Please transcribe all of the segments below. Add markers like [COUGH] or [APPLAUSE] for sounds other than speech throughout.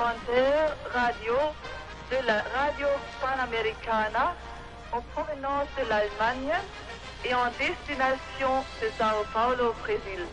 radio de la radio panamericana en provenance de l'Allemagne et en destination de Sao Paulo, Brésil.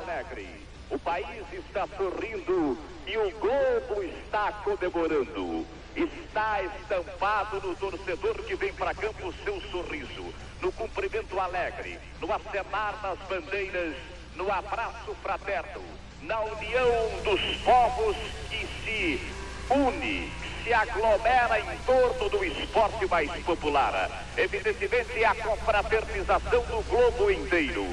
Alegre, o país está sorrindo e o globo está comemorando. Está estampado no torcedor que vem para campo o seu sorriso, no cumprimento alegre, no acenar das bandeiras, no abraço fraterno, na união dos povos que se une, se aglomera em torno do esporte mais popular. Evidentemente, a confraternização do globo inteiro.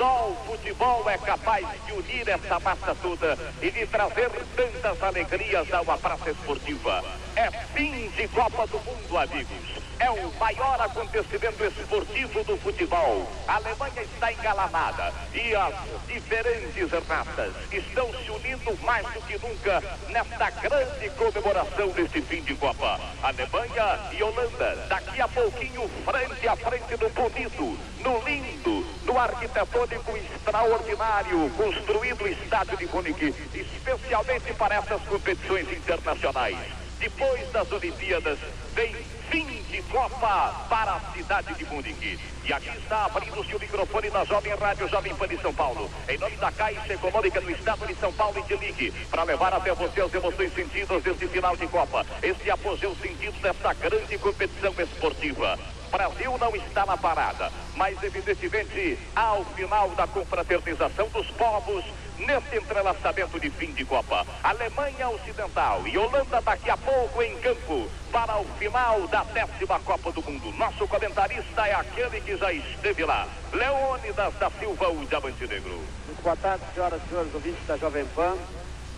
Só o futebol é capaz de unir essa massa toda e de trazer tantas alegrias a uma praça esportiva. É fim de Copa do Mundo, amigos. É o maior acontecimento esportivo do futebol. A Alemanha está engalanada e as diferentes raças estão se unindo mais do que nunca nesta grande comemoração deste fim de Copa. Alemanha e Holanda, daqui a pouquinho, frente a frente no bonito, no lindo, no arquitetônico extraordinário, construído o estádio de Munique, especialmente para essas competições internacionais. Depois das Olimpíadas, vem fim de Copa para a cidade de Munique. E aqui está abrindo-se o microfone na Jovem Rádio Jovem Pan de São Paulo. Em nome da Caixa Econômica do Estado de São Paulo e de Ligue, para levar até você as emoções sentidas deste final de Copa. Este apogeu sentido desta grande competição esportiva. Brasil não está na parada, mas evidentemente ao final da confraternização dos povos nesse entrelaçamento de fim de Copa. Alemanha Ocidental e Holanda daqui a pouco em campo para o final da décima Copa do Mundo. Nosso comentarista é aquele que já esteve lá, Leônidas da Silva, o Diamante Negro. Muito boa tarde, senhoras e senhores ouvintes da Jovem Pan.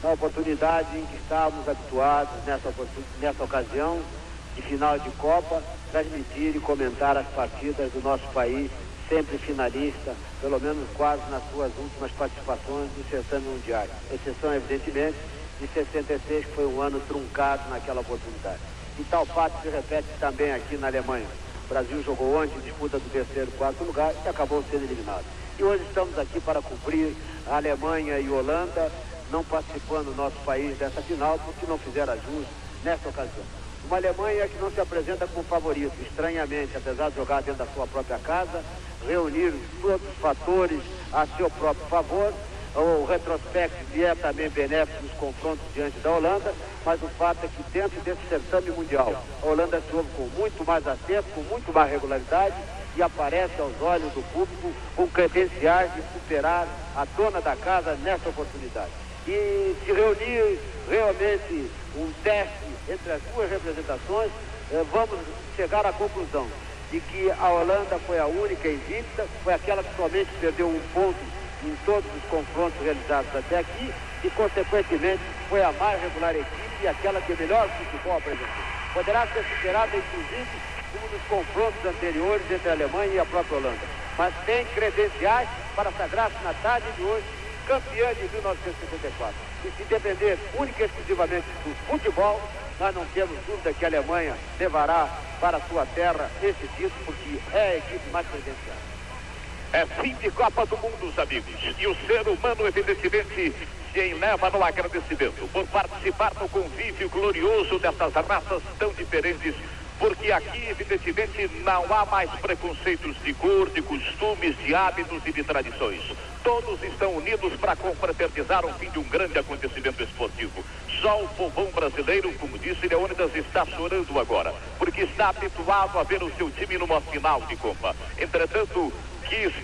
Na oportunidade em que estávamos habituados nessa, nessa ocasião de final de Copa, transmitir e comentar as partidas do nosso país, sempre finalista, pelo menos quase nas suas últimas participações no certame mundial. Exceção, evidentemente, de 66, que foi um ano truncado naquela oportunidade. E tal fato se repete também aqui na Alemanha. O Brasil jogou ontem disputa do terceiro e quarto lugar e acabou sendo eliminado. E hoje estamos aqui para cumprir a Alemanha e Holanda, não participando do nosso país dessa final, porque não fizeram jus nessa ocasião. Uma Alemanha que não se apresenta como favorito, estranhamente, apesar de jogar dentro da sua própria casa, reunir todos os fatores a seu próprio favor. O retrospecto é também benéfico nos confrontos diante da Holanda, mas o fato é que dentro desse certame mundial, a Holanda joga com muito mais acerto, com muito mais regularidade e aparece aos olhos do público com credenciais de superar a dona da casa nessa oportunidade. E se reunir realmente um teste entre as duas representações, eh, vamos chegar à conclusão de que a Holanda foi a única invicta, foi aquela que somente perdeu um ponto em todos os confrontos realizados até aqui e, consequentemente, foi a mais regular equipe e aquela que melhor futebol apresentou. Poderá ser superada, inclusive, como nos confrontos anteriores entre a Alemanha e a própria Holanda. Mas tem credenciais para sagrar-se na tarde de hoje campeã de 1954. E se depender única e exclusivamente do futebol, nós não temos dúvida que a Alemanha levará para sua terra esse título, porque é a equipe mais credenciada. É fim de Copa do Mundo, os amigos. E o ser humano, evidentemente, se eleva no agradecimento por participar no convívio glorioso dessas raças tão diferentes, porque aqui, evidentemente, não há mais preconceitos de cor, de costumes, de hábitos e de tradições. Todos estão unidos para confraternizar o fim de um grande acontecimento esportivo. Só o povão brasileiro, como disse Leônidas, está chorando agora, porque está habituado a ver o seu time numa final de Copa. Entretanto,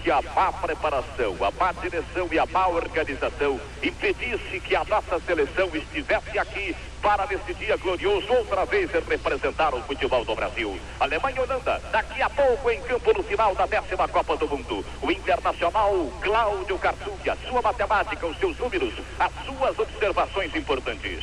que a má preparação, a má direção e a má organização impedisse que a nossa seleção estivesse aqui para nesse dia glorioso outra vez representar o futebol do Brasil. Alemanha e Holanda, daqui a pouco em campo no final da décima Copa do Mundo. O Internacional Cláudio Cartucci, a sua matemática, os seus números, as suas observações importantes.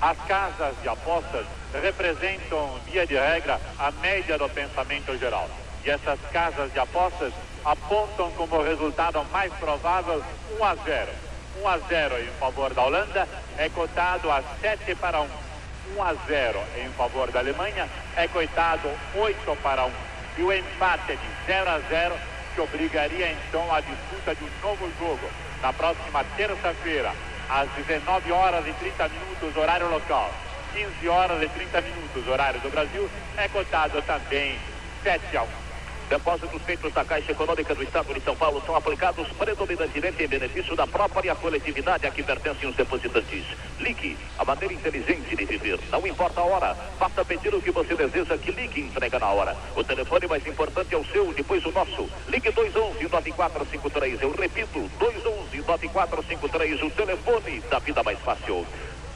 As casas de apostas representam, via de regra, a média do pensamento geral. E essas casas de apostas apontam como resultado mais provável 1 a 0. 1 a 0 em favor da Holanda é cotado a 7 para 1. 1 a 0 em favor da Alemanha é cotado 8 para 1. E o empate de 0 a 0 que obrigaria então a disputa de um novo jogo na próxima terça-feira, às 19 horas e 30 minutos, horário local, 15 horas e 30 minutos, horário do Brasil, é cotado também 7 a 1. Depósitos feitos na Caixa Econômica do Estado de São Paulo são aplicados predominantemente em benefício da própria coletividade a que pertencem os depositantes. Ligue, a maneira inteligente de viver. Não importa a hora, basta pedir o que você deseja que ligue e entrega na hora. O telefone mais importante é o seu, depois o nosso. Ligue 211-9453. Eu repito, 211-9453, o telefone da vida mais fácil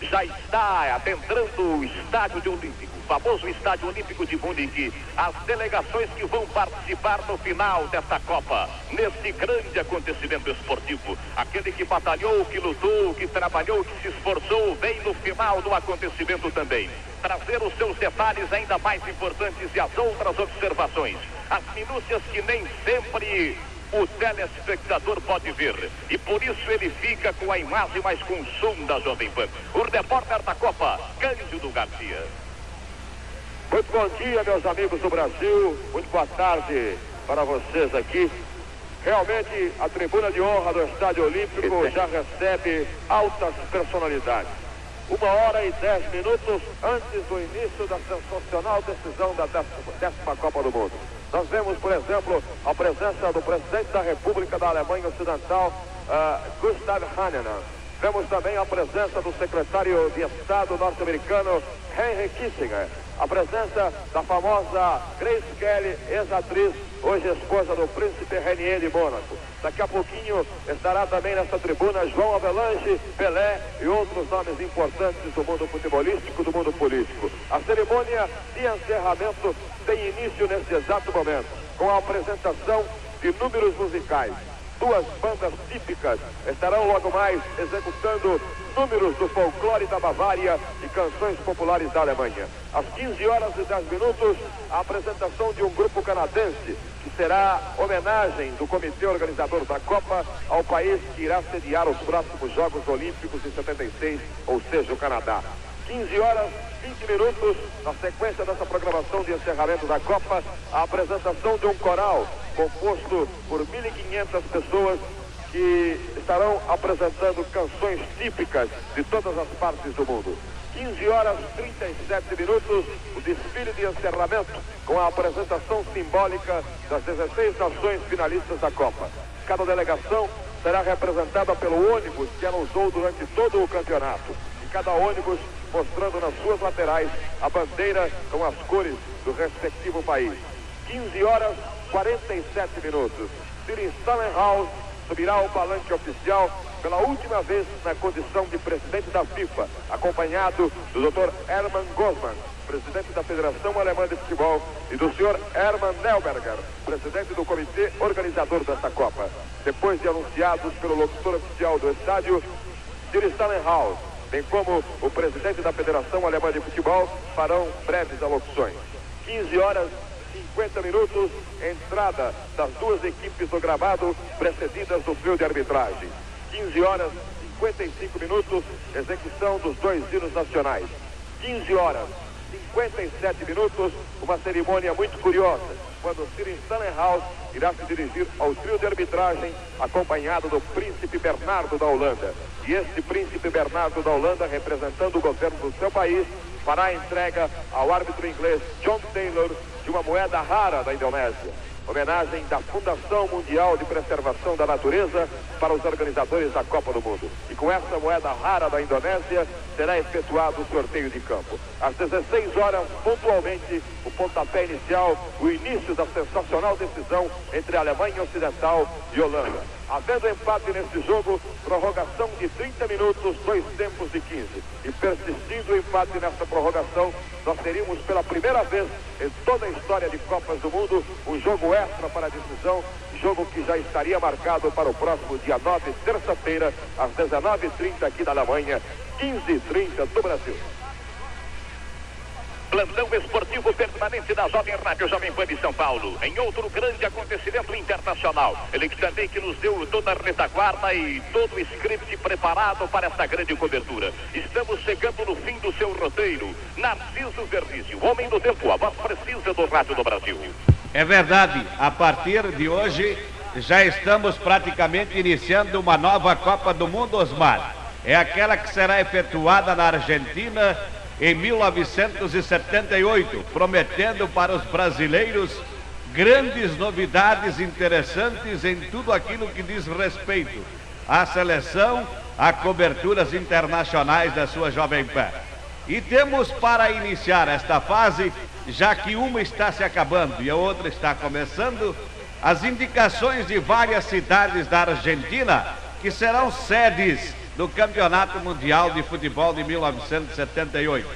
já está adentrando o estádio olímpico, o famoso estádio olímpico de Munique, as delegações que vão participar no final desta Copa, neste grande acontecimento esportivo. Aquele que batalhou, que lutou, que trabalhou, que se esforçou, vem no final do acontecimento também. Trazer os seus detalhes ainda mais importantes e as outras observações. As minúcias que nem sempre o telespectador pode ver. E por isso ele fica com a imagem mais com som da Jovem Pan. O repórter da Copa, Cândido Garcia. Muito bom dia, meus amigos do Brasil. Muito boa tarde para vocês aqui. Realmente, a tribuna de honra do Estádio Olímpico já recebe altas personalidades. Uma hora e dez minutos antes do início da sensacional decisão da décima, décima Copa do Mundo. Nós vemos, por exemplo, a presença do presidente da República da Alemanha Ocidental, uh, Gustav Hannemann. Vemos também a presença do secretário de Estado norte-americano, Henry Kissinger. A presença da famosa Grace Kelly, ex-atriz, hoje esposa do príncipe Renier de Mônaco. Daqui a pouquinho estará também nessa tribuna João Avelanche, Pelé e outros nomes importantes do mundo futebolístico, do mundo político. A cerimônia de encerramento tem início nesse exato momento, com a apresentação de números musicais. Duas bandas típicas estarão logo mais executando números do folclore da Bavária e canções populares da Alemanha. Às 15 horas e 10 minutos, a apresentação de um grupo canadense, que será homenagem do comitê organizador da Copa ao país que irá sediar os próximos Jogos Olímpicos em 76, ou seja, o Canadá. 15 horas 20 minutos, na sequência dessa programação de encerramento da Copa, a apresentação de um coral composto por 1.500 pessoas que estarão apresentando canções típicas de todas as partes do mundo. 15 horas 37 minutos, o desfile de encerramento com a apresentação simbólica das 16 nações finalistas da Copa. Cada delegação será representada pelo ônibus que ela usou durante todo o campeonato. E cada ônibus mostrando nas suas laterais a bandeira com as cores do respectivo país. 15 horas 47 minutos. Siri Samenhaus subirá ao palanque oficial pela última vez na condição de presidente da FIFA, acompanhado do Dr. Hermann Gosman, presidente da Federação Alemã de Futebol, e do Sr. Hermann Neuberger, presidente do comitê organizador desta Copa. Depois de anunciados pelo locutor oficial do estádio, Siri Samenhaus, bem como o presidente da Federação Alemã de Futebol, farão breves alocuções. 15 horas 50 minutos, entrada das duas equipes do gramado, precedidas do fio de arbitragem. 15 horas 55 minutos, execução dos dois hinos nacionais. 15 horas 57 minutos, uma cerimônia muito curiosa, quando Sir Stanley House irá se dirigir ao trio de arbitragem, acompanhado do príncipe Bernardo da Holanda. E este príncipe Bernardo da Holanda, representando o governo do seu país, fará a entrega ao árbitro inglês John Taylor de uma moeda rara da Indonésia homenagem da Fundação Mundial de Preservação da Natureza para os organizadores da Copa do Mundo. E com essa moeda rara da Indonésia, será efetuado o sorteio de campo. Às 16 horas, pontualmente, o pontapé inicial, o início da sensacional decisão entre Alemanha Ocidental e Holanda. Havendo empate nesse jogo, prorrogação de 30 minutos, dois tempos de 15. E persistindo o empate nessa prorrogação, nós teríamos pela primeira vez em toda a história de Copas do Mundo um jogo extra para a decisão, jogo que já estaria marcado para o próximo dia 9, terça-feira, às 19h30 aqui da Alemanha, 15h30 do Brasil. Plantão esportivo permanente da Jovem Rádio Jovem Pan de São Paulo. Em outro grande acontecimento internacional. Ele também que nos deu toda a retaguarda e todo o script preparado para essa grande cobertura. Estamos chegando no fim do seu roteiro. Narciso Verrizio, homem do tempo, a voz precisa do rádio do Brasil. É verdade, a partir de hoje já estamos praticamente iniciando uma nova Copa do Mundo, Osmar. É aquela que será efetuada na Argentina em 1978, prometendo para os brasileiros grandes novidades interessantes em tudo aquilo que diz respeito à seleção, a coberturas internacionais da sua Jovem Pan. E temos para iniciar esta fase, já que uma está se acabando e a outra está começando, as indicações de várias cidades da Argentina que serão sedes do Campeonato Mundial de Futebol de 1978.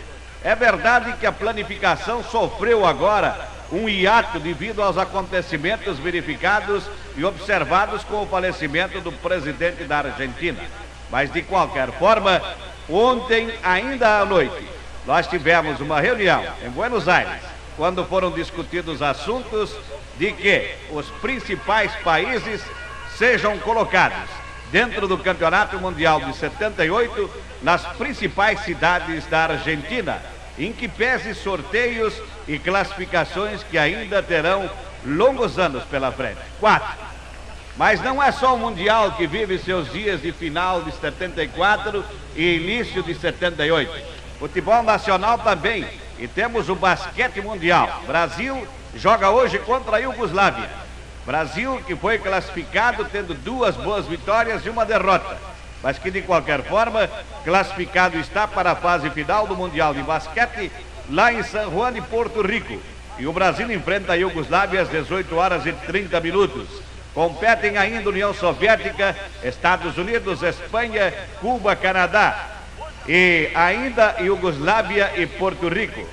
É verdade que a planificação sofreu agora um hiato devido aos acontecimentos verificados e observados com o falecimento do presidente da Argentina. Mas, de qualquer forma, ontem, ainda à noite, nós tivemos uma reunião em Buenos Aires, quando foram discutidos assuntos de que os principais países sejam colocados dentro do Campeonato Mundial de 78 nas principais cidades da Argentina, em que pese sorteios e classificações que ainda terão longos anos pela frente. Quatro. Mas não é só o Mundial que vive seus dias de final de 74 e início de 78. Futebol nacional também. E temos o basquete mundial. Brasil joga hoje contra a Iugoslávia. Brasil que foi classificado tendo duas boas vitórias e uma derrota, mas que de qualquer forma classificado está para a fase final do Mundial de Basquete lá em San Juan de Porto Rico. E o Brasil enfrenta a Iugoslávia às 18 horas e 30 minutos. Competem ainda União Soviética, Estados Unidos, Espanha, Cuba, Canadá e ainda Iugoslávia e Porto Rico.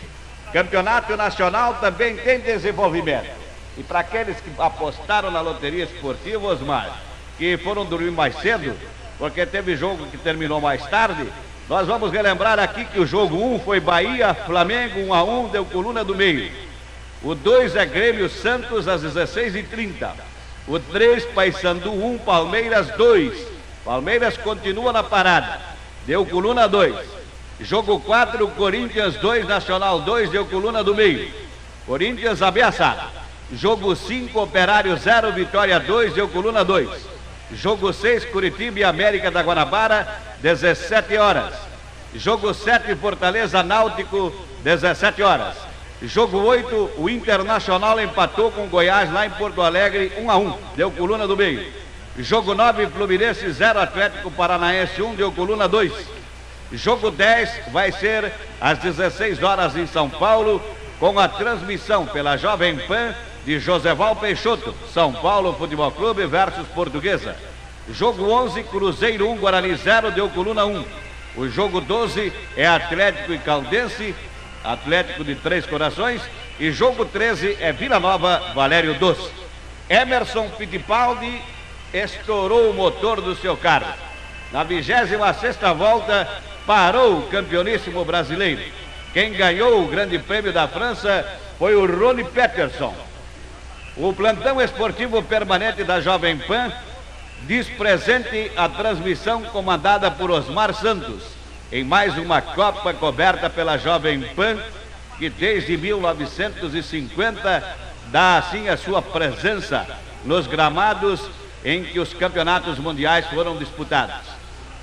Campeonato Nacional também tem desenvolvimento. E para aqueles que apostaram na loteria esportiva, Osmar, que foram dormir mais cedo, porque teve jogo que terminou mais tarde, nós vamos relembrar aqui que o jogo 1 um foi Bahia, Flamengo 1 um a 1 um, deu coluna do meio. O 2 é Grêmio Santos às 16h30. O 3, Paysandu 1, Palmeiras 2. Palmeiras continua na parada. Deu coluna 2. Jogo 4, Corinthians 2, Nacional 2, deu coluna do meio. Corinthians ameaçado. Jogo 5, Operário 0, Vitória 2, deu coluna 2. Jogo 6, Curitiba e América da Guanabara, 17 horas. Jogo 7, Fortaleza Náutico, 17 horas. Jogo 8, o Internacional empatou com Goiás lá em Porto Alegre, 1 a 1, deu coluna do meio. Jogo 9, Fluminense 0, Atlético Paranaense 1, deu coluna 2. Jogo 10 vai ser às 16 horas em São Paulo, com a transmissão pela Jovem Pan de Joseval Peixoto, São Paulo Futebol Clube versus Portuguesa. Jogo 11, Cruzeiro 1, Guarani 0, deu coluna 1. O jogo 12 é Atlético e Caldense, Atlético de Três Corações. E jogo 13 é Vila Nova, Valério Doce. Emerson Fittipaldi estourou o motor do seu carro. Na 26 sexta volta, parou o campeoníssimo brasileiro. Quem ganhou o Grande Prêmio da França foi o Rony Peterson. O plantão esportivo permanente da Jovem Pan diz presente a transmissão comandada por Osmar Santos em mais uma Copa coberta pela Jovem Pan que desde 1950 dá assim a sua presença nos gramados em que os campeonatos mundiais foram disputados,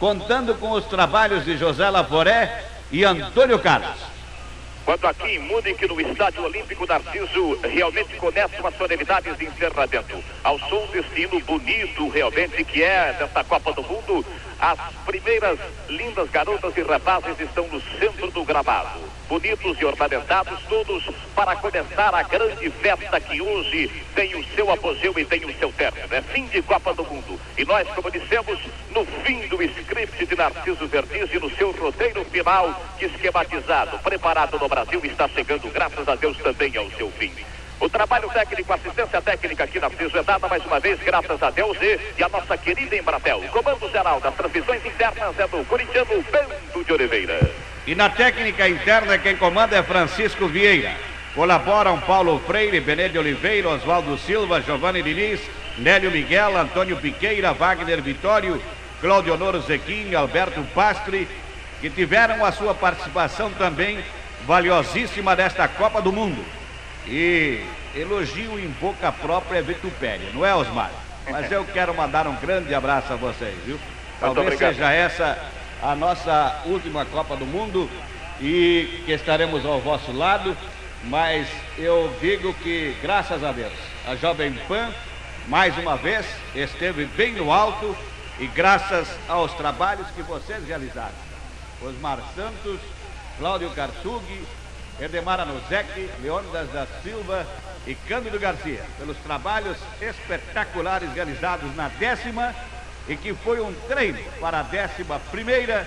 contando com os trabalhos de José Laforé e Antônio Carlos. Quando aqui em Munique, no Estádio Olímpico Narciso, realmente começam as solenidades de encerramento. Ao som desse hino bonito, realmente, que é desta Copa do Mundo, as primeiras lindas garotas e rapazes estão no centro do gramado. Bonitos e ornamentados todos para começar a grande festa que hoje tem o seu apogeu e tem o seu término. É fim de Copa do Mundo. E nós, como dissemos, no fim do Narciso Verdiz e no seu roteiro final esquematizado, preparado no Brasil, está chegando, graças a Deus, também ao seu fim. O trabalho técnico, assistência técnica aqui na FISO é dada mais uma vez, graças a Deus e, e a nossa querida Embratel. O comando geral das transmissões internas é do corintiano Bento de Oliveira. E na técnica interna, quem comanda é Francisco Vieira. Colaboram Paulo Freire, Benê de Oliveira, Oswaldo Silva, Giovanni Diniz, Nélio Miguel, Antônio Piqueira, Wagner Vitório, Claudio Honor Zequim, Alberto Pastre, que tiveram a sua participação também valiosíssima desta Copa do Mundo. E elogio em boca própria é vitupério, não é, Osmar? Mas eu quero mandar um grande abraço a vocês, viu? Talvez seja essa a nossa última Copa do Mundo e que estaremos ao vosso lado, mas eu digo que, graças a Deus, a Jovem Pan, mais uma vez, esteve bem no alto e graças aos trabalhos que vocês realizaram. Osmar Santos, Cláudio Cartug, Edemar Anuzek, Leônidas da Silva e Cândido Garcia, pelos trabalhos espetaculares realizados na décima e que foi um treino para a décima primeira,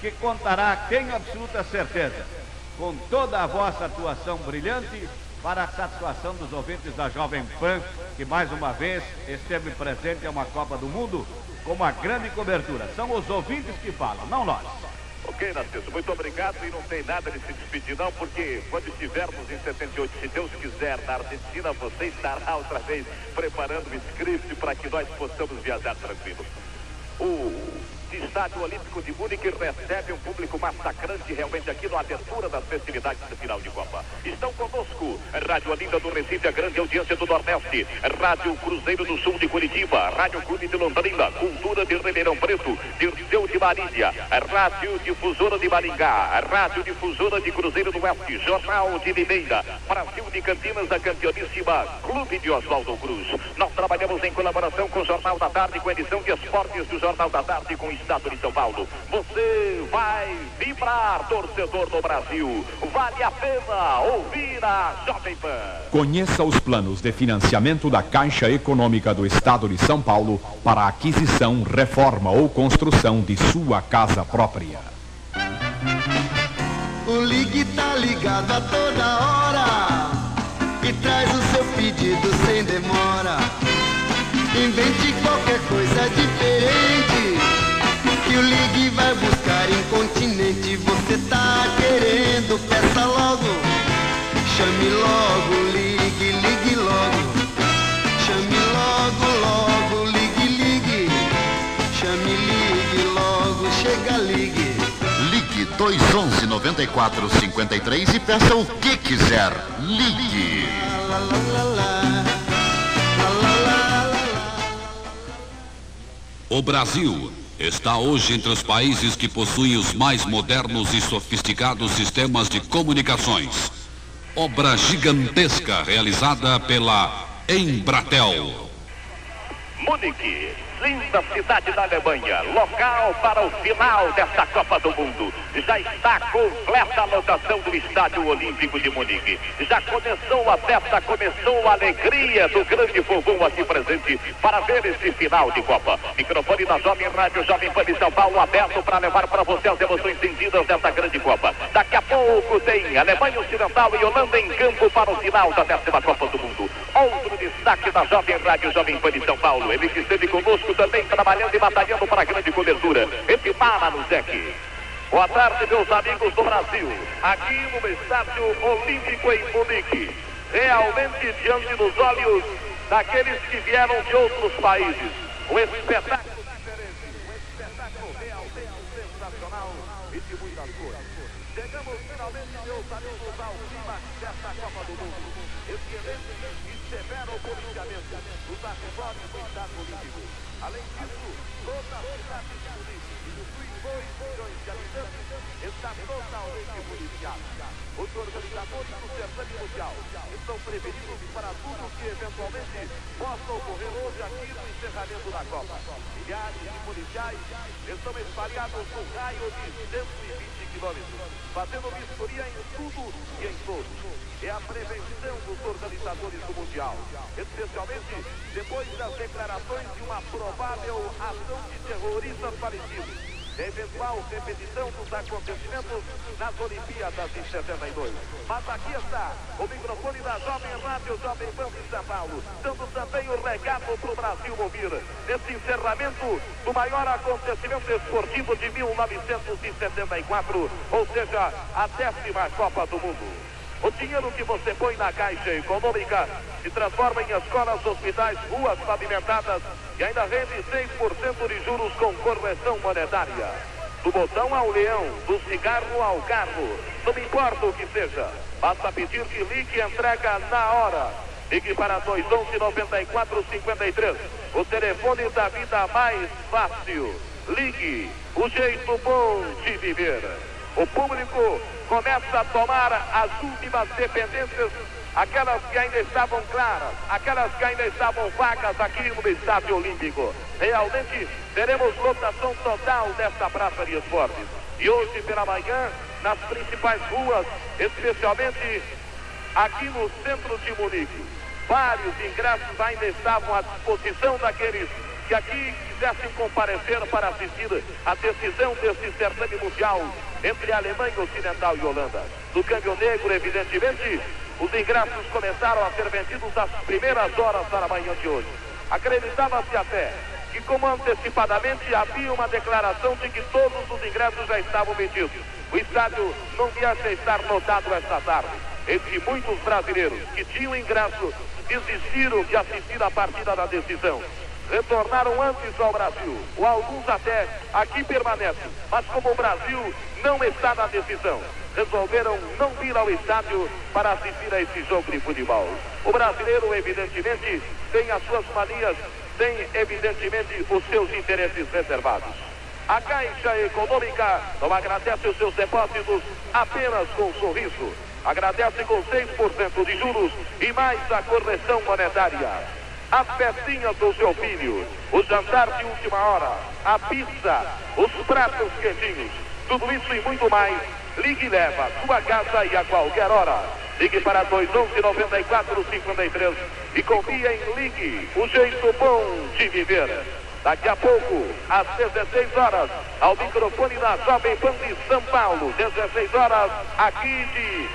que contará, tenho absoluta certeza, com toda a vossa atuação brilhante para a satisfação dos ouvintes da Jovem Pan, que mais uma vez esteve presente em uma Copa do Mundo com uma grande cobertura. São os ouvintes que falam, não nós. Ok, Narciso, muito obrigado e não tem nada de se despedir não, porque quando estivermos em 78, se Deus quiser, na Argentina, você estará outra vez preparando o script para que nós possamos viajar tranquilo. O Estádio Olímpico de Munique recebe um público massacrante realmente aqui na abertura das festividades do final de Copa. Estão conosco Rádio Olinda do Recife, a grande audiência do Nordeste, Rádio Cruzeiro do Sul de Curitiba, Rádio Clube de Londrina, Cultura de Ribeirão Preto, Dirceu de Marília, Rádio Difusora de Maringá, Rádio Difusora de Cruzeiro do Oeste, Jornal de Limeira, Brasil de Campinas, a campeoníssima Clube de Oswaldo Cruz. Nós trabalhamos em colaboração com o Jornal da Tarde, com a edição de esportes do Jornal da Tarde, com Estado de São Paulo. Você vai vibrar, torcedor do Brasil. Vale a pena ouvir a Jovem Pan. Conheça os planos de financiamento da Caixa Econômica do Estado de São Paulo para aquisição, reforma ou construção de sua casa própria. O Ligue tá ligado a toda hora e traz o seu pedido sem demora. Invente qualquer coisa diferente que o Ligue vai buscar incontinente. Você tá querendo, peça logo. Chame logo, ligue, ligue logo. Chame logo, logo, ligue, ligue. Chame, ligue logo, chega, ligue. Ligue 211 94 53 e peça o que quiser. Ligue. La, la, la. O Brasil está hoje entre os países que possuem os mais modernos e sofisticados sistemas de comunicações. Obra gigantesca realizada pela Embratel. Linda cidade da Alemanha, local para o final desta Copa do Mundo. Já está completa a lotação do Estádio Olímpico de Munique. Já começou a festa, começou a alegria do grande povão aqui presente para ver esse final de Copa. Microfone da Jovem Rádio Jovem Pan de São Paulo aberto para levar para você as emoções sentidas dessa grande Copa. Daqui a pouco tem Alemanha Ocidental e Holanda em campo para o final da décima Copa do Mundo. Outro destaque da Jovem Rádio Jovem Pan de São Paulo. Ele que esteve conosco também trabalhando e batalhando para a grande cobertura. Epimara no Zec. Boa tarde, meus amigos do Brasil. Aqui no Estádio Olímpico em Munique. Realmente diante dos olhos daqueles que vieram de outros países. Um espetáculo diferente. Um espetáculo realmente sensacional e de muitas cores. Chegamos finalmente, meus amigos, ao clima excelente e severo policiamento dos arredores do Estado Olímpico. Além disso, toda a cidade de Munique, que possui 2 milhões de habitantes, está totalmente policiada. Os organizadores do certame mundial estão prevenidos para tudo que eventualmente possa ocorrer hoje aqui no encerramento da Copa. Milhares de policiais estão espalhados no raio de 120 quilômetros, fazendo em tudo e em todos. É a prevenção dos organizadores do Mundial, especialmente depois das declarações de uma provável ação de terroristas palestinos eventual repetição dos acontecimentos nas Olimpíadas de 72. Mas aqui está o microfone da Jovem Rádio Jovem Pan de São Paulo, dando também o recado para o Brasil ouvir nesse encerramento do maior acontecimento esportivo de 1974, ou seja, a décima Copa do Mundo. O dinheiro que você põe na Caixa Econômica se transforma em escolas, hospitais, ruas pavimentadas e ainda rende 6% de juros com correção monetária. Do botão ao leão, do cigarro ao carro, não importa o que seja, basta pedir que ligue e entrega na hora. Ligue para 211-9453, o telefone da vida mais fácil. Ligue, o jeito bom de viver. O público começa a tomar as últimas dependências, aquelas que ainda estavam claras, aquelas que ainda estavam vagas aqui no Estádio Olímpico. Realmente teremos lotação total desta praça de esportes. E hoje pela manhã, nas principais ruas, especialmente aqui no centro de Munique, vários ingressos ainda estavam à disposição daqueles que aqui quisessem comparecer para assistir a decisão desse certame mundial entre Alemanha Ocidental e Holanda. No câmbio negro, evidentemente, os ingressos começaram a ser vendidos às primeiras horas da manhã de hoje. Acreditava-se até que, como antecipadamente, havia uma declaração de que todos os ingressos já estavam vendidos. O estádio não viesse estar lotado esta tarde. Entre muitos brasileiros que tinham ingresso, desistiram de assistir a partida da decisão retornaram antes ao Brasil, ou alguns até aqui permanecem, mas como o Brasil não está na decisão, resolveram não vir ao estádio para assistir a esse jogo de futebol. O brasileiro, evidentemente, tem as suas manias, tem, evidentemente, os seus interesses reservados. A Caixa Econômica não agradece os seus depósitos apenas com um sorriso. Agradece com 6% de juros e mais a correção monetária as festinhas do seu filho, o jantar de última hora, a pizza, os pratos quentinhos, tudo isso e muito mais. Ligue e leva sua casa e a qualquer hora. Ligue para 211-9453 e confia em Ligue, o jeito bom de viver. Daqui a pouco, às 16 horas, ao microfone da Jovem Pan de São Paulo, 16 horas, aqui de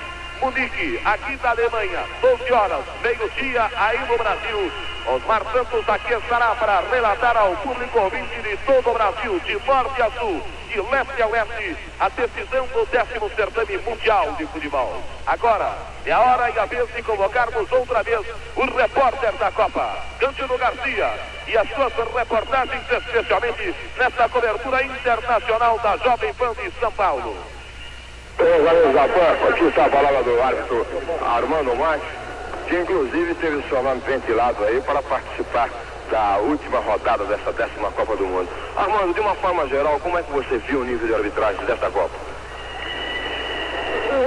Munique, aqui da Alemanha, 12 horas, meio-dia, aí no Brasil. Osmar Santos aqui estará para relatar ao público ouvinte de todo o Brasil, de norte a sul, de leste a oeste, a decisão do décimo certame mundial de futebol. Agora é a hora e a vez de convocarmos outra vez o repórter da Copa, Cândido Garcia, e as suas reportagens, especialmente nesta cobertura internacional da Jovem Pan de São Paulo. Ô, valeu, Japão. Aqui está a palavra do árbitro Armando Marques, que inclusive teve seu nome ventilado aí para participar da última rodada dessa décima Copa do Mundo. Armando, de uma forma geral, como é que você viu o nível de arbitragem dessa Copa?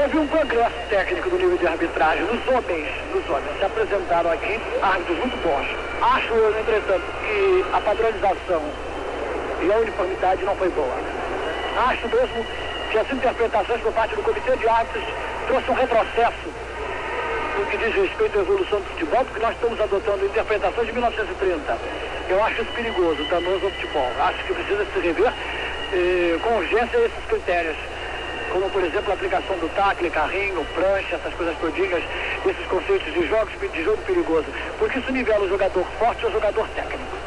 Houve um progresso técnico do nível de arbitragem nos homens, nos homens. Se apresentaram aqui árbitros muito bons. Acho entretanto, que a padronização e a uniformidade não foi boa. Acho mesmo que as interpretações por parte do Comitê de Árbitros trouxe um retrocesso no que diz respeito à evolução do futebol, porque nós estamos adotando interpretações de 1930. Eu acho isso perigoso, danoso ao futebol. Acho que precisa se rever eh, com urgência esses critérios, como por exemplo a aplicação do tacle, carrinho, prancha, essas coisas todinhas, esses conceitos de jogos de jogo perigoso, porque isso nivela o jogador forte ao jogador técnico.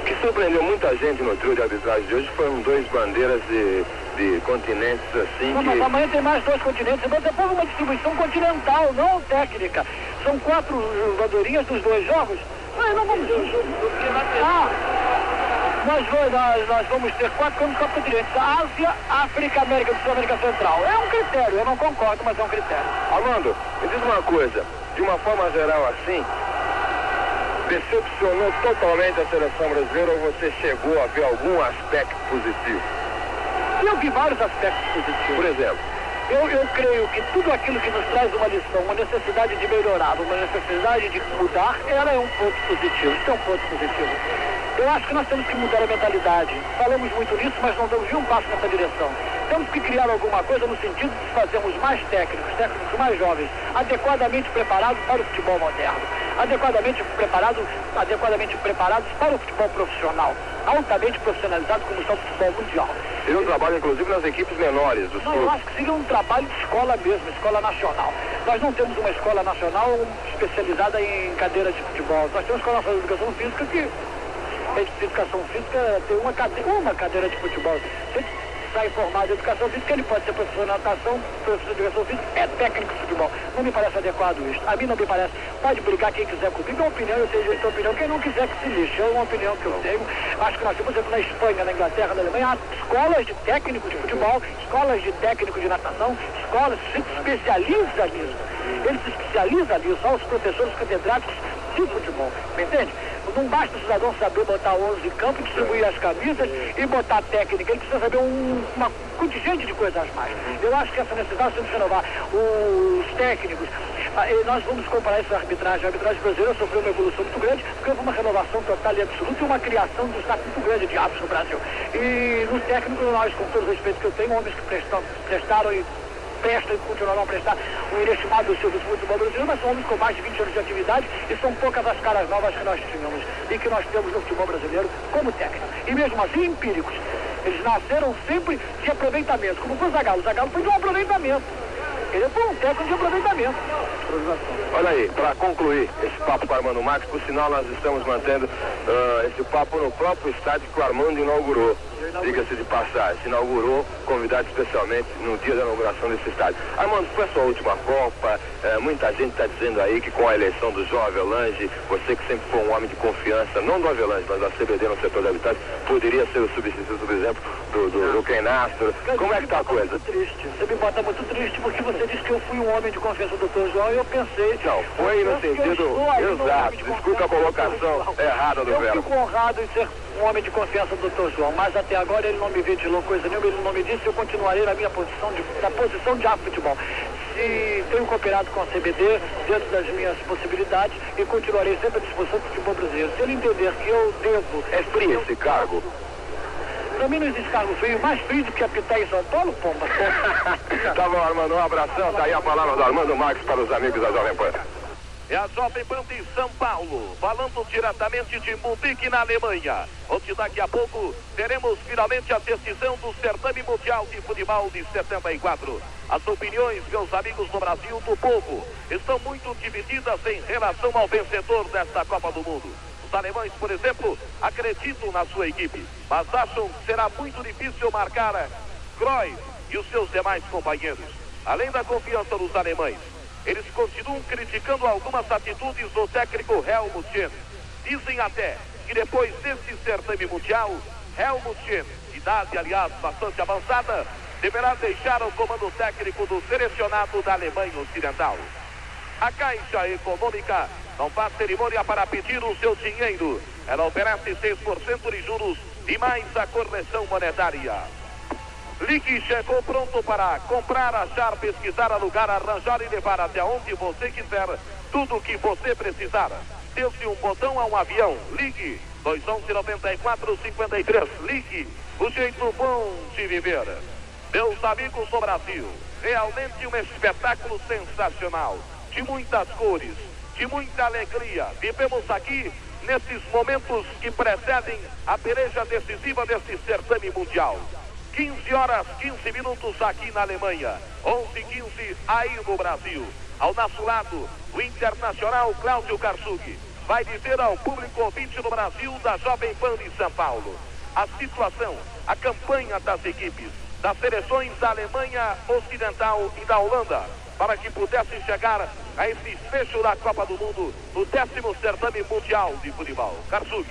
O que surpreendeu muita gente no trio de arbitragem de hoje foram dois bandeiras de de continentes assim. Não, mas amanhã tem mais dois continentes, mas depois uma distribuição continental, não técnica. São quatro jogadorinhas dos dois jogos. Mas não vamos. Ah, nós, nós, nós vamos ter quatro campos continentes, Ásia, África, América do Sul, América Central. É um critério, eu não concordo, mas é um critério. Armando, me diz uma coisa, de uma forma geral assim, decepcionou totalmente a seleção brasileira ou você chegou a ver algum aspecto positivo? Eu vi vários aspectos positivos. Por exemplo? Eu, eu creio que tudo aquilo que nos traz uma lição, uma necessidade de melhorar, uma necessidade de mudar, ela é um ponto positivo. Isso é um ponto positivo. Eu acho que nós temos que mudar a mentalidade. Falamos muito nisso, mas não damos um passo nessa direção. Temos que criar alguma coisa no sentido de fazermos mais técnicos, técnicos mais jovens, adequadamente preparados para o futebol moderno, adequadamente preparados, adequadamente preparados para o futebol profissional, altamente profissionalizado como está o futebol mundial. Seria um trabalho, inclusive, nas equipes menores dos Não, eu acho que seria um trabalho de escola mesmo, escola nacional. Nós não temos uma escola nacional especializada em cadeira de futebol. Nós temos escola nacional de educação física que de educação física tem uma cadeira, uma cadeira de futebol. Se ele sai formado em educação física, ele pode ser professor de natação, professor de educação física, é técnico de futebol. Não me parece adequado isso. A mim não me parece. Pode brigar quem quiser comigo, é uma opinião, eu tenho a opinião. Quem não quiser que se lixe, é uma opinião que eu tenho. Acho que nós temos, exemplo, na Espanha, na Inglaterra, na Alemanha, há escolas de técnico de futebol, escolas de técnico de natação, escolas que se especializam nisso. Ele se especializa nisso, são os professores catedráticos de futebol, me entende? Não basta o cidadão saber botar 11 em campo, distribuir as camisas e botar técnica. Ele precisa saber um, uma contingente de coisas mais. Eu acho que essa necessidade que renovar os técnicos. Ah, nós vamos comparar essa arbitragem. A arbitragem brasileira sofreu uma evolução muito grande, porque houve uma renovação total e absoluta e uma criação de um status muito grande de árbitros no Brasil. E nos técnicos, nós, com todo o respeito que eu tenho, homens que prestam, prestaram e prestam e continuarão a prestar um inestimável serviço no futebol brasileiro, mas são homens com mais de 20 anos de atividade e são poucas as caras novas que nós tínhamos e que nós temos no futebol brasileiro como técnico. E mesmo assim, empíricos. Eles nasceram sempre de aproveitamento, como foi o Zagallo. O Zagallo foi de um aproveitamento. Ele foi um técnico de aproveitamento. Olha aí, para concluir esse papo com o Armando Marques, por sinal nós estamos mantendo uh, esse papo no próprio estádio que o Armando inaugurou. Diga-se de passagem, se inaugurou, convidado especialmente no dia da inauguração desse estádio. Armando, foi a sua última Copa, uh, muita gente está dizendo aí que com a eleição do João Avelange, você que sempre foi um homem de confiança, não do Avelange, mas da CBD no setor de habitantes, poderia ser o substituto, por exemplo, do, do, do Ken Nastro. Como é que está a coisa? Muito triste. Você me bota muito triste porque você disse que eu fui um homem de confiança do Dr. João e eu pensei. Não, foi no sentido exato. Desculpa a colocação errada do eu. Eu fico honrado em ser um homem de confiança do Dr. João, mas até agora ele não me ventilou coisa nenhuma, ele não me disse, eu continuarei na minha posição, de, na posição de futebol. Se tenho cooperado com a CBD dentro das minhas possibilidades e continuarei sempre à disposição do futebol brasileiro. Se ele entender que eu devo. É frio esse cargo? Pra mim não existe cargo frio, mais frio do que apitar em São Paulo, pomba. [LAUGHS] tá bom, Armando, um abração. Tá aí a palavra do Armando Marques para os amigos da Jovem Pan. É a Jovem Pan de São Paulo, falando diretamente de Munique, na Alemanha, onde daqui a pouco teremos finalmente a decisão do Certame Mundial de Futebol de 74. As opiniões, meus amigos do Brasil, do povo, estão muito divididas em relação ao vencedor desta Copa do Mundo. Os alemães, por exemplo, acreditam na sua equipe, mas acham que será muito difícil marcar Cruyff e os seus demais companheiros. Além da confiança dos alemães, eles continuam criticando algumas atitudes do técnico Helmut Schmidt. Dizem até que depois desse certame mundial, Helmut Schmidt, idade aliás bastante avançada, deverá deixar o comando técnico do selecionado da Alemanha Ocidental. A Caixa Econômica não faz cerimônia para pedir o seu dinheiro. Ela oferece 6% de juros e mais a correção monetária. Ligue chegou pronto para comprar, achar, pesquisar, alugar, arranjar e levar até onde você quiser tudo o que você precisar. Desde um botão a um avião. Ligue 211-9453. Ligue o jeito bom de viver. Meus amigos do Brasil, realmente um espetáculo sensacional. De muitas cores, de muita alegria. Vivemos aqui nesses momentos que precedem a peleja decisiva desse certame mundial. 15 horas 15 minutos aqui na Alemanha, 11 15 aí no Brasil. Ao nosso lado, o internacional Cláudio Karsug vai dizer ao público ouvinte do Brasil da Jovem Pan de São Paulo a situação, a campanha das equipes, das seleções da Alemanha Ocidental e da Holanda, para que pudessem chegar a esse fecho da Copa do Mundo, no décimo certame mundial de futebol. Karsug.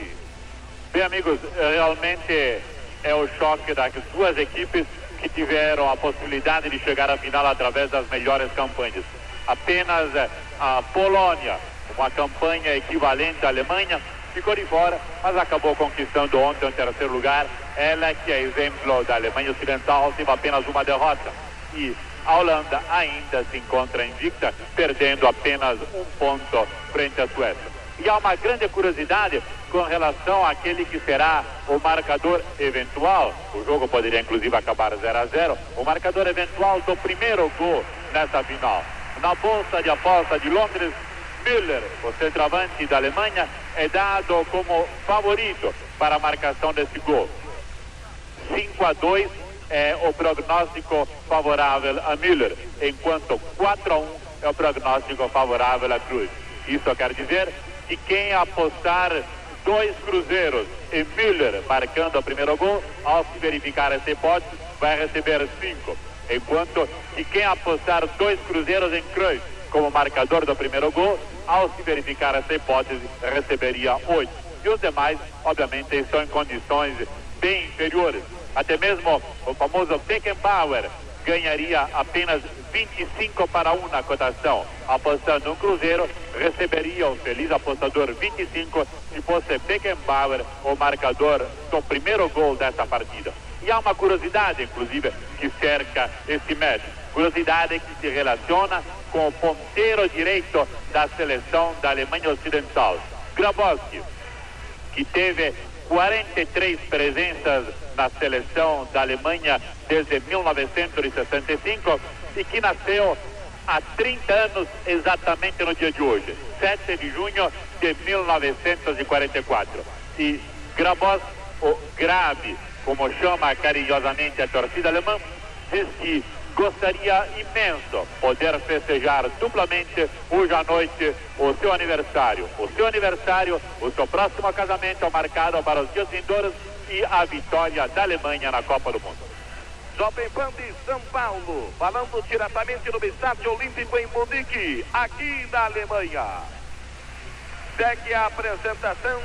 Bem, amigos, realmente é o choque das duas equipes que tiveram a possibilidade de chegar à final através das melhores campanhas. Apenas eh, a Polônia, uma campanha equivalente à Alemanha, ficou de fora, mas acabou conquistando ontem o terceiro lugar. Ela que é exemplo da Alemanha Ocidental, teve apenas uma derrota. E a Holanda ainda se encontra invicta, perdendo apenas um ponto frente à Suécia. E há uma grande curiosidade com relação àquele que será o marcador eventual. O jogo poderia inclusive acabar 0 a 0. O marcador eventual do primeiro gol nessa final. Na bolsa de aposta de Londres, Müller, o centroavante da Alemanha, é dado como favorito para a marcação desse gol. 5 a 2 é o prognóstico favorável a Müller, enquanto 4 a 1 é o prognóstico favorável a Cruz. Isso quer dizer que quem apostar dois cruzeiros e Müller marcando o primeiro gol, ao se verificar essa hipótese, vai receber cinco. Enquanto que quem apostar dois cruzeiros em Cruz como marcador do primeiro gol, ao se verificar essa hipótese, receberia oito. E os demais, obviamente, estão em condições bem inferiores. Até mesmo o famoso Beckenbauer ganharia apenas 25 para 1 na cotação. Apostando um Cruzeiro, receberia o feliz apostador 25 se fosse Beckenbauer o marcador do primeiro gol dessa partida. E há uma curiosidade, inclusive, que cerca esse match. Curiosidade que se relaciona com o ponteiro direito da seleção da Alemanha Ocidental, Grabowski, que teve 43 presenças na seleção da Alemanha desde 1965 e que nasceu há 30 anos exatamente no dia de hoje, 7 de junho de 1944. E Grabos, o Grave, como chama carinhosamente a torcida alemã, diz que gostaria imenso poder festejar duplamente hoje à noite o seu aniversário. O seu aniversário, o seu próximo casamento marcado para os dias vindouros e a vitória da Alemanha na Copa do Mundo. Jovem Pan de São Paulo, falando diretamente no Estádio Olímpico em Munique, aqui na Alemanha. Segue a apresentação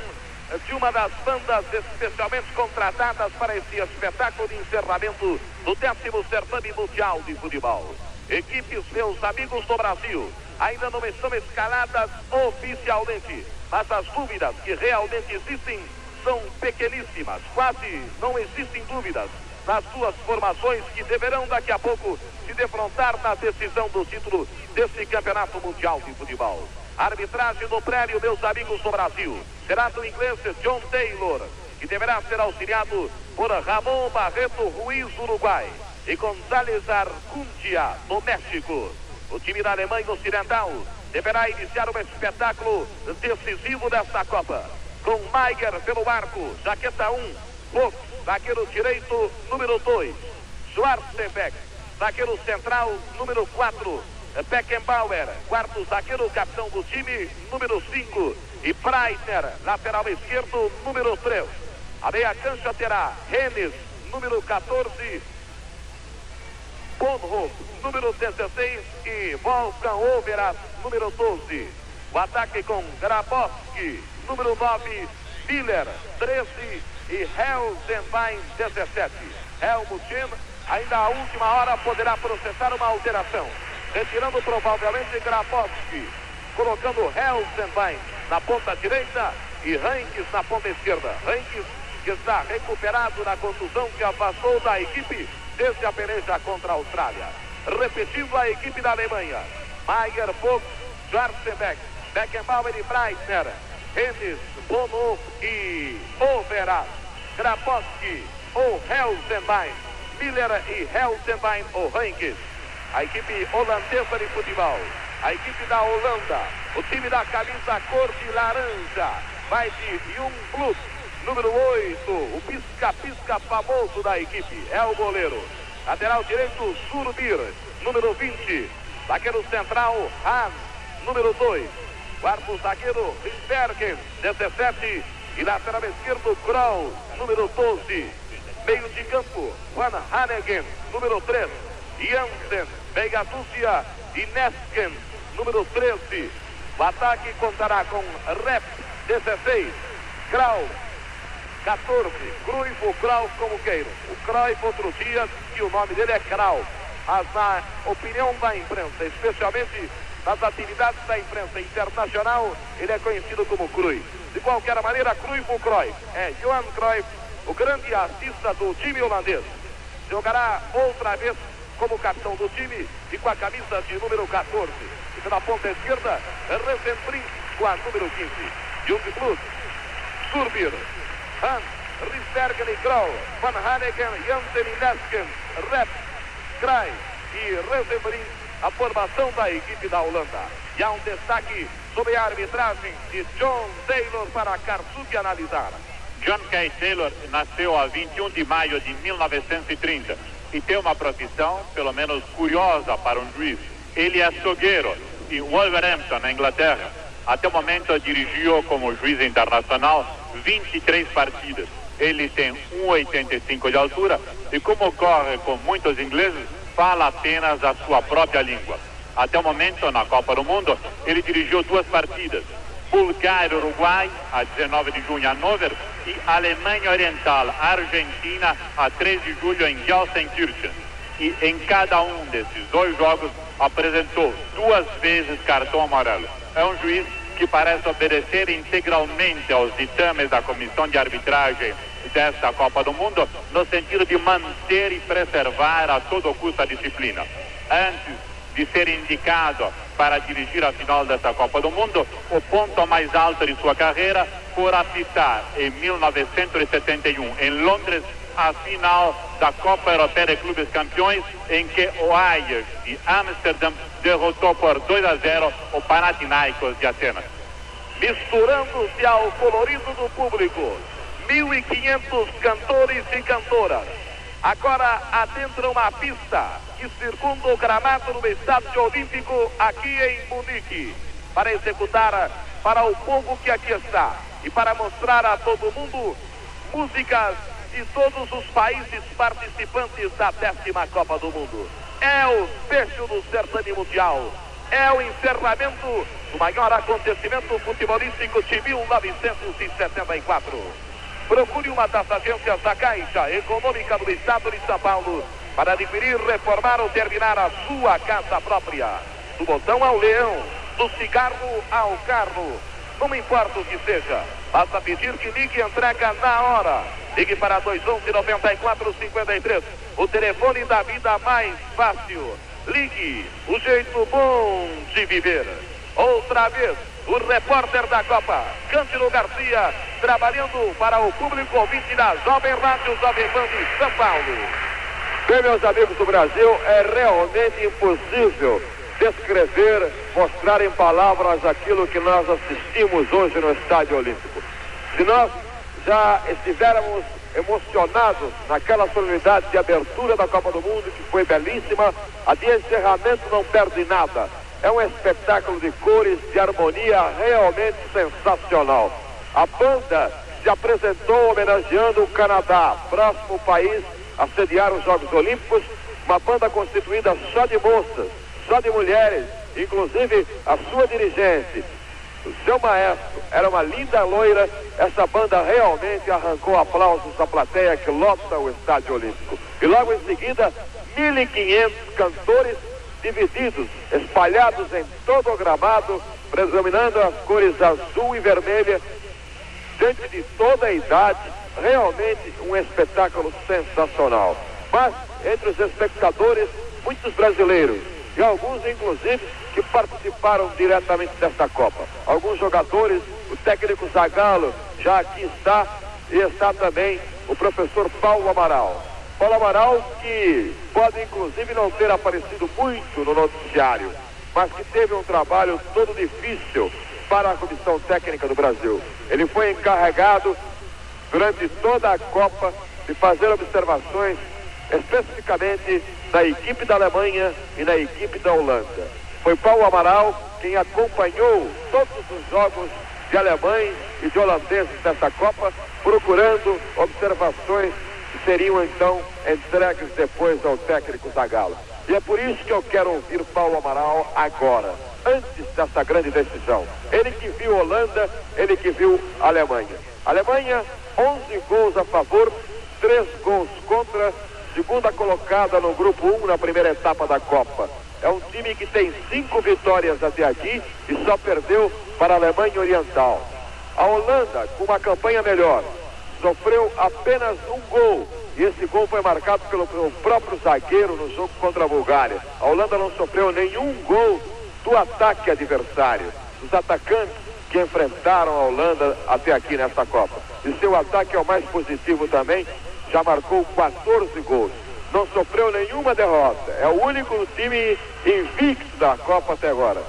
de uma das bandas especialmente contratadas para esse espetáculo de encerramento do décimo certame mundial de futebol. Equipes, meus amigos do Brasil, ainda não estão escaladas oficialmente, mas as dúvidas que realmente existem são pequeníssimas, quase não existem dúvidas nas suas formações que deverão daqui a pouco se defrontar na decisão do título desse campeonato mundial de futebol. Arbitragem do prédio, meus amigos do Brasil, será do inglês John Taylor, que deverá ser auxiliado por Ramon Barreto Ruiz, Uruguai, e González Arcundia, do México. O time da Alemanha Ocidental deverá iniciar um espetáculo decisivo desta Copa com Maier pelo arco, jaqueta 1, um, Fox, zagueiro direito, número 2, Schwarzenbeck, zagueiro central, número 4, Beckenbauer, quarto zagueiro, capitão do time, número 5, e Breitner, lateral esquerdo, número 3. A meia cancha terá Rennes, número 14, Bonhoff, número 16 e Wolfgang Overas, número 12. O ataque com Grabowski, número 9, Miller, 13 e Helsenbein, 17. Helmutin, ainda à última hora, poderá processar uma alteração, retirando provavelmente Grabowski, colocando Helsenbein na ponta direita e Rankes na ponta esquerda. Rankes que está recuperado na contusão que afastou da equipe desde a peleja contra a Austrália. Repetindo a equipe da Alemanha. Maier, Fox, Schwarzenbeck, Beckenbauer e Breitner. Rennes, Bono e Overas, Grabowski ou Helsenbein, Miller e Helsenbein ou Rankes. A equipe holandesa de futebol, a equipe da Holanda, o time da camisa cor de laranja, vai de Jungblut, número 8, o pisca-pisca famoso da equipe, é o goleiro. Lateral direito, Surbir, número 20. Zagueiro central, Hahn, número 2. Quarto zagueiro, Lindbergh, 17. E lateral esquerdo, Kroll, número 12. Meio de campo, Van Hanegen, número 3. Jansen, Veiga Dúcia e Nesken, número 13. O ataque contará com Rep, 16. Grau, 14, Cruyff Kraus, como queiram. O Cruyff outro dia e o nome dele é Kraus. Mas na opinião da imprensa, especialmente nas atividades da imprensa internacional, ele é conhecido como Cruyff. De qualquer maneira, Cruyff Cruyff. É Johan Cruyff, o grande assista do time holandês. Jogará outra vez como capitão do time e com a camisa de número 14. E pela ponta esquerda, Resenbrink com a número 15. Jungblut, Surbir, Hans, Risbergen e Kroll, Van Haneken, Jansen e Nesken, Rep, Krai e Resenbrink, a formação da equipe da Holanda. E há um destaque sobre a arbitragem de John Taylor para Karsuk analisar. John K. Taylor nasceu a 21 de maio de 1930 e tem uma profissão, pelo menos curiosa para um juiz. Ele é açougueiro em Wolverhampton, na Inglaterra. Até o momento dirigiu como juiz internacional 23 partidas. Ele tem 1,85 de altura e, como ocorre com muitos ingleses, fala apenas a sua própria língua. Até o momento, na Copa do Mundo, ele dirigiu duas partidas. Bulgária Uruguai, a 19 de junho, Hannover, e Alemanha Oriental, Argentina, a 3 de julho, em Gelsenkirchen. E em cada um desses dois jogos apresentou duas vezes cartão amarelo. É um juiz que parece obedecer integralmente aos ditames da comissão de arbitragem desta Copa do Mundo, no sentido de manter e preservar a todo custo a disciplina. Antes de ser indicado para dirigir a final dessa Copa do Mundo, o ponto mais alto de sua carreira foi apitar em 1971 em Londres a final da Copa Europeia de Clubes Campeões, em que o Ajax de Amsterdã derrotou por 2 a 0 o Panathinaikos de Atenas. Misturando-se ao colorido do público, 1.500 cantores e cantoras. Agora adentram a pista que circunda o gramado no Estádio Olímpico aqui em Munique para executar para o povo que aqui está e para mostrar a todo mundo músicas de todos os países participantes da décima Copa do Mundo. É o fecho do certame mundial. É o encerramento do maior acontecimento futebolístico de 1974. Procure uma das agências da Caixa Econômica do Estado de São Paulo para adquirir, reformar ou terminar a sua casa própria. Do botão ao leão, do cigarro ao carro. Não importa o que seja, basta pedir que ligue e entrega na hora. Ligue para 211-9453, o telefone da vida mais fácil. Ligue, o jeito bom de viver. Outra vez, o repórter da Copa, Cândido Garcia, trabalhando para o público ouvinte da Jovem Rádio Jovem Pan de São Paulo. Bem, meus amigos do Brasil, é realmente impossível descrever, mostrar em palavras aquilo que nós assistimos hoje no Estádio Olímpico. Se nós já estivéssemos emocionados naquela solenidade de abertura da Copa do Mundo, que foi belíssima, a de encerramento não perde nada. É um espetáculo de cores, de harmonia realmente sensacional. A banda se apresentou homenageando o Canadá, próximo país a sediar os Jogos Olímpicos, uma banda constituída só de moças, só de mulheres, inclusive a sua dirigente, o seu maestro, era uma linda loira. Essa banda realmente arrancou aplausos da plateia que lota o Estádio Olímpico. E logo em seguida, 1.500 cantores divididos, espalhados em todo o gramado, predominando as cores azul e vermelha, gente de toda a idade, realmente um espetáculo sensacional. Mas entre os espectadores, muitos brasileiros e alguns, inclusive, que participaram diretamente desta Copa. Alguns jogadores, o técnico Zagallo já aqui está e está também o professor Paulo Amaral. Paulo Amaral que pode inclusive não ter aparecido muito no noticiário, mas que teve um trabalho todo difícil para a comissão técnica do Brasil. Ele foi encarregado durante toda a Copa de fazer observações especificamente da equipe da Alemanha e da equipe da Holanda. Foi Paulo Amaral quem acompanhou todos os jogos de alemães e de holandeses dessa Copa, procurando observações que seriam então entregues depois ao técnico Zagallo. E é por isso que eu quero ouvir Paulo Amaral agora, antes dessa grande decisão. Ele que viu Holanda, ele que viu Alemanha. Alemanha 11 gols a favor, 3 gols contra, segunda colocada no grupo 1 na primeira etapa da Copa. É um time que tem cinco vitórias até aqui e só perdeu para a Alemanha Oriental. A Holanda, com uma campanha melhor, sofreu apenas um gol. E esse gol foi marcado pelo, pelo próprio zagueiro no jogo contra a Bulgária. A Holanda não sofreu nenhum gol do ataque adversário. Os atacantes que enfrentaram a Holanda até aqui nesta Copa. E seu ataque é o mais positivo também, já marcou 14 gols. Não sofreu nenhuma derrota. É o único time invicto da Copa até agora.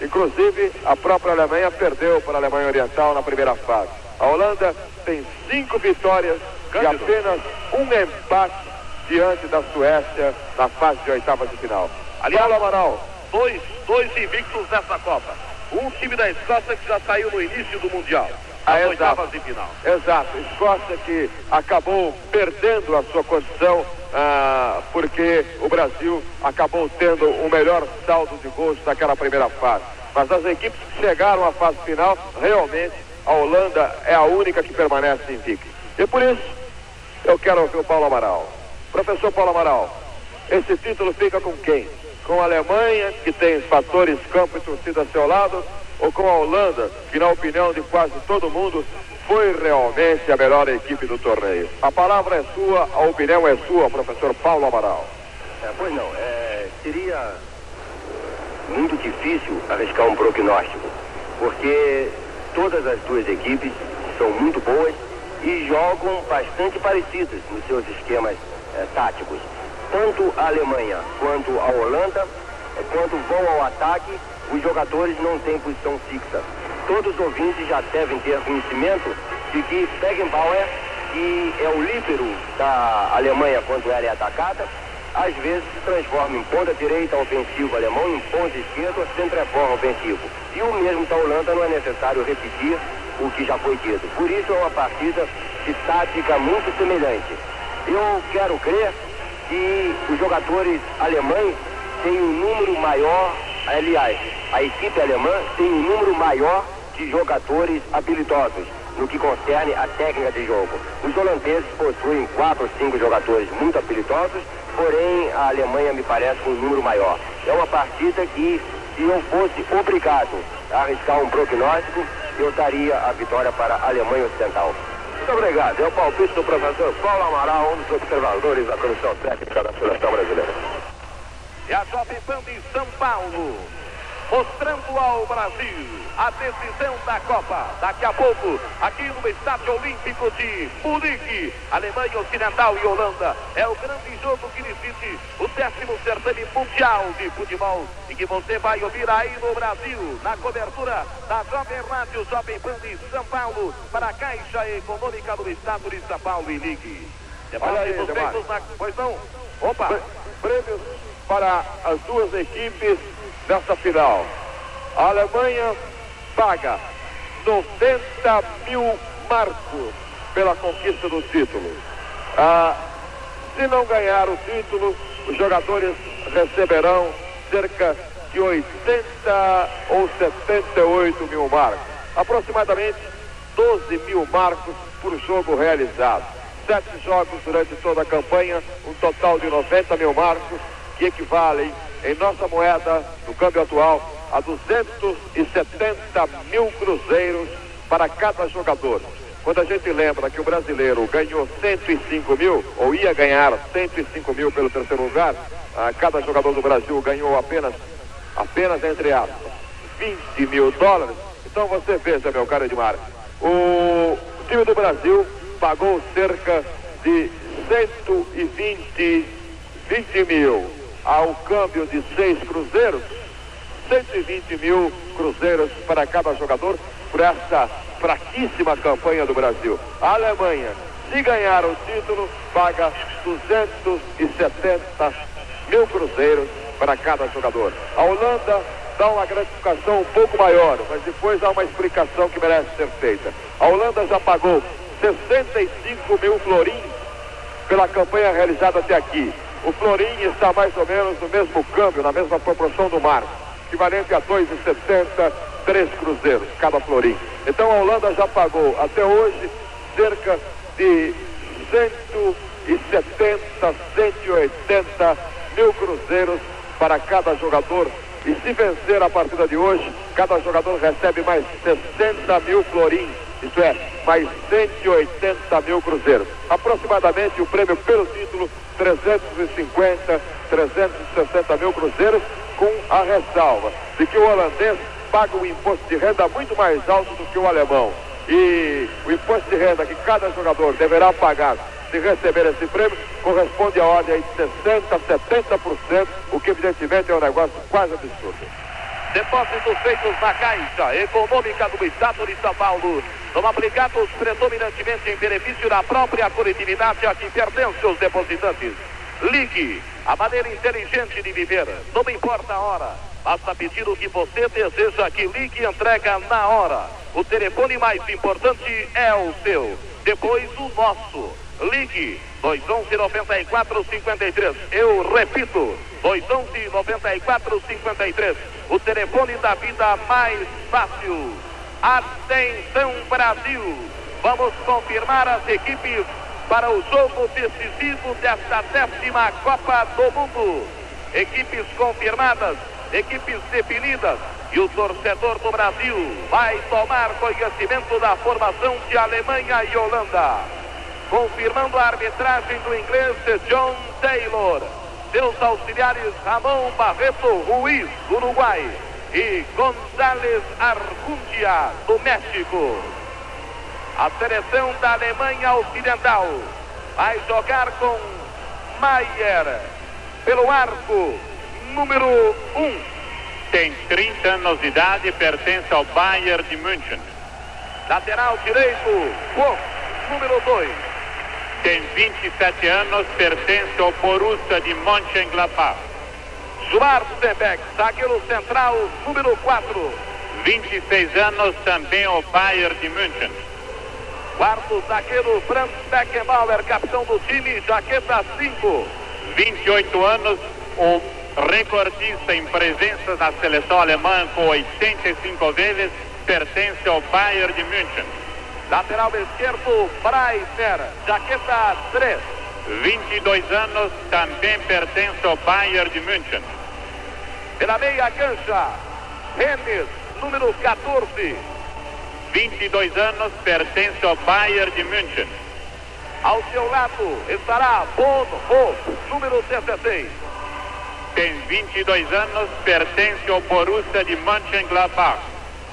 Inclusive, a própria Alemanha perdeu para a Alemanha Oriental na primeira fase. A Holanda tem cinco vitórias e apenas um empate diante da Suécia na fase de oitavas de final. Aliás, Amaral, dois, dois invictos nessa Copa. Um time da Escócia que já saiu no início do Mundial. Ah, exato. de final. Exato, Escócia que acabou perdendo a sua condição ah, porque o Brasil acabou tendo o melhor saldo de gols daquela primeira fase. Mas as equipes que chegaram à fase final, realmente a Holanda é a única que permanece invicta. E por isso eu quero ouvir o Paulo Amaral. Professor Paulo Amaral, esse título fica com quem? Com a Alemanha, que tem fatores campo e torcida a seu lado, ou com a Holanda, que na opinião de quase todo mundo foi realmente a melhor equipe do torneio? A palavra é sua, a opinião é sua, professor Paulo Amaral. É, pois não, é, seria muito difícil arriscar um prognóstico, porque todas as duas equipes são muito boas e jogam bastante parecidas nos seus esquemas é, táticos. Tanto a Alemanha quanto a Holanda, é, quando vão ao ataque, os jogadores não têm posição fixa. Todos os ouvintes já devem ter conhecimento de que Beckenbauer, que é o líbero da Alemanha quando ela é atacada, às vezes se transforma em ponta direita ofensivo alemão, em ponta esquerda centroforma ofensivo. E o mesmo da Holanda não é necessário repetir o que já foi dito. Por isso é uma partida de tática muito semelhante. Eu quero crer que os jogadores alemães têm um número maior, aliás, a equipe alemã tem um número maior de jogadores habilidosos no que concerne a técnica de jogo. Os holandeses possuem quatro ou cinco jogadores muito habilidosos, porém a Alemanha me parece com um número maior. É uma partida que, se eu fosse obrigado a arriscar um prognóstico, eu daria a vitória para a Alemanha Ocidental. Muito obrigado. É o palpite do professor Paulo Amaral, um dos observadores da comissão técnica da seleção brasileira. E a Jovem Pan de São Paulo, mostrando ao Brasil a decisão da Copa. Daqui a pouco, aqui no Estádio Olímpico de Munique, Alemanha Ocidental e Holanda. É o grande jogo que decide o décimo certame mundial de futebol e que você vai ouvir aí no Brasil, na cobertura da Jovem Rádio Jovem Pan de São Paulo, para a Caixa Econômica do Estado de São Paulo e Ligue. Olha aí, na... Pois não? Opa! Prêmios para as duas equipes nessa final. A Alemanha paga 90 mil marcos pela conquista do título. Ah, se não ganhar o título, os jogadores receberão cerca de 80 ou 78 mil marcos. Aproximadamente 12 mil marcos por jogo realizado. Sete jogos durante toda a campanha, um total de 90 mil marcos, que equivalem, em nossa moeda, no câmbio atual, a 270 mil cruzeiros para cada jogador. Quando a gente lembra que o brasileiro ganhou 105 mil, ou ia ganhar 105 mil pelo terceiro lugar, ah, cada jogador do Brasil ganhou apenas, apenas entre aspas, 20 mil dólares. Então você veja, meu caro Edmar, o time do Brasil pagou cerca de 120 20 mil ao câmbio de seis cruzeiros, 120 mil cruzeiros para cada jogador por essa fraquíssima campanha do Brasil. A Alemanha, se ganhar o título, paga 270 mil cruzeiros para cada jogador. A Holanda dá uma gratificação um pouco maior, mas depois há uma explicação que merece ser feita. A Holanda já pagou 65 mil florins pela campanha realizada até aqui. O florim está mais ou menos no mesmo câmbio, na mesma proporção do mar, equivalente a 2,70, três cruzeiros cada florim. Então a Holanda já pagou até hoje cerca de 170, 180 mil cruzeiros para cada jogador. E se vencer a partida de hoje, cada jogador recebe mais 60 mil florins, isto é, mais 180 mil cruzeiros. Aproximadamente o prêmio pelo título, 350, 360 mil cruzeiros, com a ressalva de que o holandês paga um imposto de renda muito mais alto do que o alemão. E o imposto de renda que cada jogador deverá pagar se receber esse prêmio corresponde a ordem de 60%, 70%, o que evidentemente é um negócio quase absurdo. Depósitos feitos na Caixa Econômica do Estado de São Paulo são aplicados predominantemente em benefício da própria coletividade a que pertencem os depositantes. Ligue a maneira inteligente de viver, não importa a hora. Basta pedir o que você deseja que ligue e entrega na hora. O telefone mais importante é o seu, depois o nosso. Ligue 211 94 53. Eu repito, 211 94 53. O telefone da vida mais fácil. Atenção Brasil! Vamos confirmar as equipes para o jogo decisivo desta décima Copa do Mundo. Equipes confirmadas, equipes definidas. E o torcedor do Brasil vai tomar conhecimento da formação de Alemanha e Holanda confirmando a arbitragem do inglês John Taylor. Seus auxiliares Ramon Barreto Ruiz, do Uruguai, e González Argundia, do México. A seleção da Alemanha Ocidental vai jogar com Maier pelo arco número 1. Um. Tem 30 anos de idade e pertence ao Bayern de München. Lateral direito, Koch, número 2 tem 27 anos, pertence ao Borussia de Mönchengladbach. Schwarzenbeck, zagueiro central, número 4. 26 anos, também ao Bayern de München. Quarto zagueiro, Franz Beckenbauer, capitão do time, jaqueta 5. 28 anos, o recordista em presença da seleção alemã com 85 vezes, pertence ao Bayern de München. Lateral esquerdo, Breiter, jaqueta 3. 22 anos, também pertence ao Bayern de München. Pela meia cancha, Rennes, número 14. 22 anos, pertence ao Bayern de München. Ao seu lado estará Bon Hope, número 16. Tem 22 anos, pertence ao Borussia de Mönchengladbach.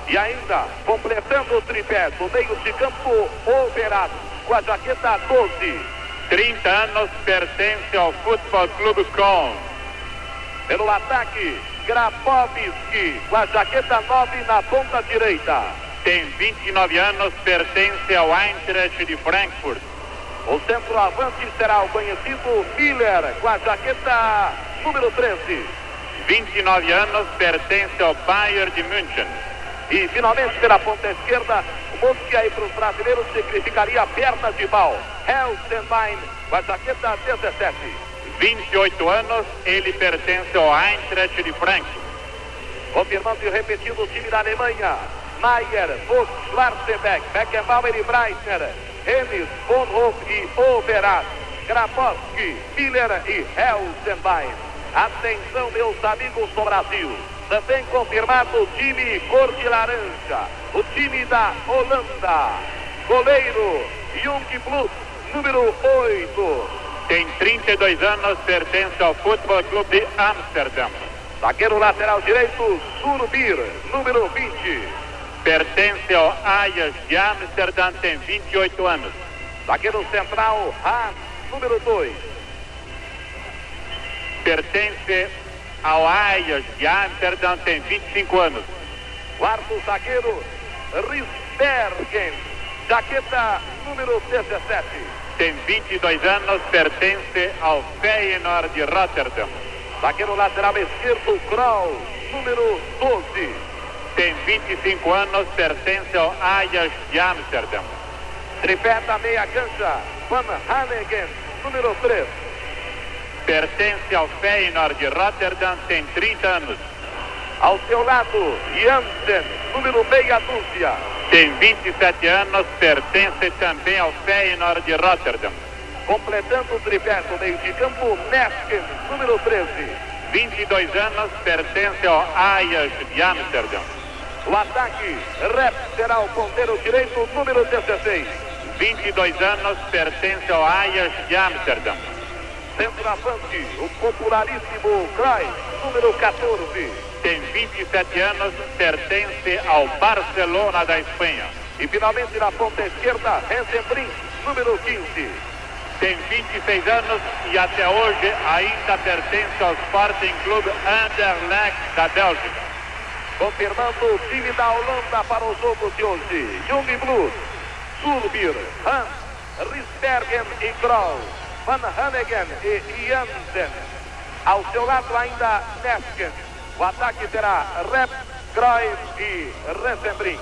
E ainda, completando o tripé do meio de campo, Overat, com a jaqueta 12. 30 anos pertence ao Futebol Clube Com. Pelo ataque, Grabowski, com a jaqueta 9 na ponta direita. Tem 29 anos, pertence ao Eintracht de Frankfurt. O centroavante será o conhecido Miller, com a jaqueta número 13. 29 anos, pertence ao Bayern de München. E finalmente pela ponta esquerda, o que aí para os brasileiros significaria perna de pau. Helsenbein, com a jaqueta 17. 28 anos, ele pertence ao Eintracht de Frankfurt. Confirmando e repetindo o time da Alemanha. Maier, Vogt, Schwarzenbeck, Beckenbauer e Breitner, Hennis, Bonhoff e Overat, Grabowski, Miller e Helsenbein. Atenção, meus amigos do Brasil. Também confirmado o time cor de laranja, o time da Holanda. Goleiro Jung Plus, número 8. Tem 32 anos, pertence ao Futebol Clube de Amsterdã. Zagueiro lateral direito, Surbir, número 20. Pertence ao Ajax de Amsterdã, tem 28 anos. Zagueiro central, Haas, número 2. Pertence ao Ajax de Amsterdã, tem 25 anos. Quarto zagueiro, Risbergen, jaqueta número 17. Tem 22 anos, pertence ao Feyenoord de Rotterdam. Zagueiro lateral esquerdo, Kroll, número 12. Tem 25 anos, pertence ao Ajax de Amsterdã. Tripé da meia cancha, Van Hanegen, número 3 pertence ao Feyenoord de Rotterdam, tem 30 anos. Ao seu lado, Jansen, número meia dúzia. tem 27 anos, pertence também ao Feyenoord de Rotterdam. Completando o tripé do meio de campo, Neskens, número 13. 22 anos, pertence ao Ajax de Amsterdam. O ataque, Rep será o ponteiro direito, número 16. 22 anos, pertence ao Ajax de Amsterdam. Centroavante, o popularíssimo Cruyff, número 14. Tem 27 anos, pertence ao Barcelona da Espanha. E finalmente na ponta esquerda, Hensenbrink, número 15. Tem 26 anos e até hoje ainda pertence ao Sporting Club Anderlecht da Bélgica. Confirmando o time da Holanda para o jogo de hoje. Jung Blues, Sulbir, Hans, Risbergen e Kroll, Van Hanegen e Jansen. Ao seu lado ainda Nesken. O ataque terá Rep, Cruyff e Resenbrink.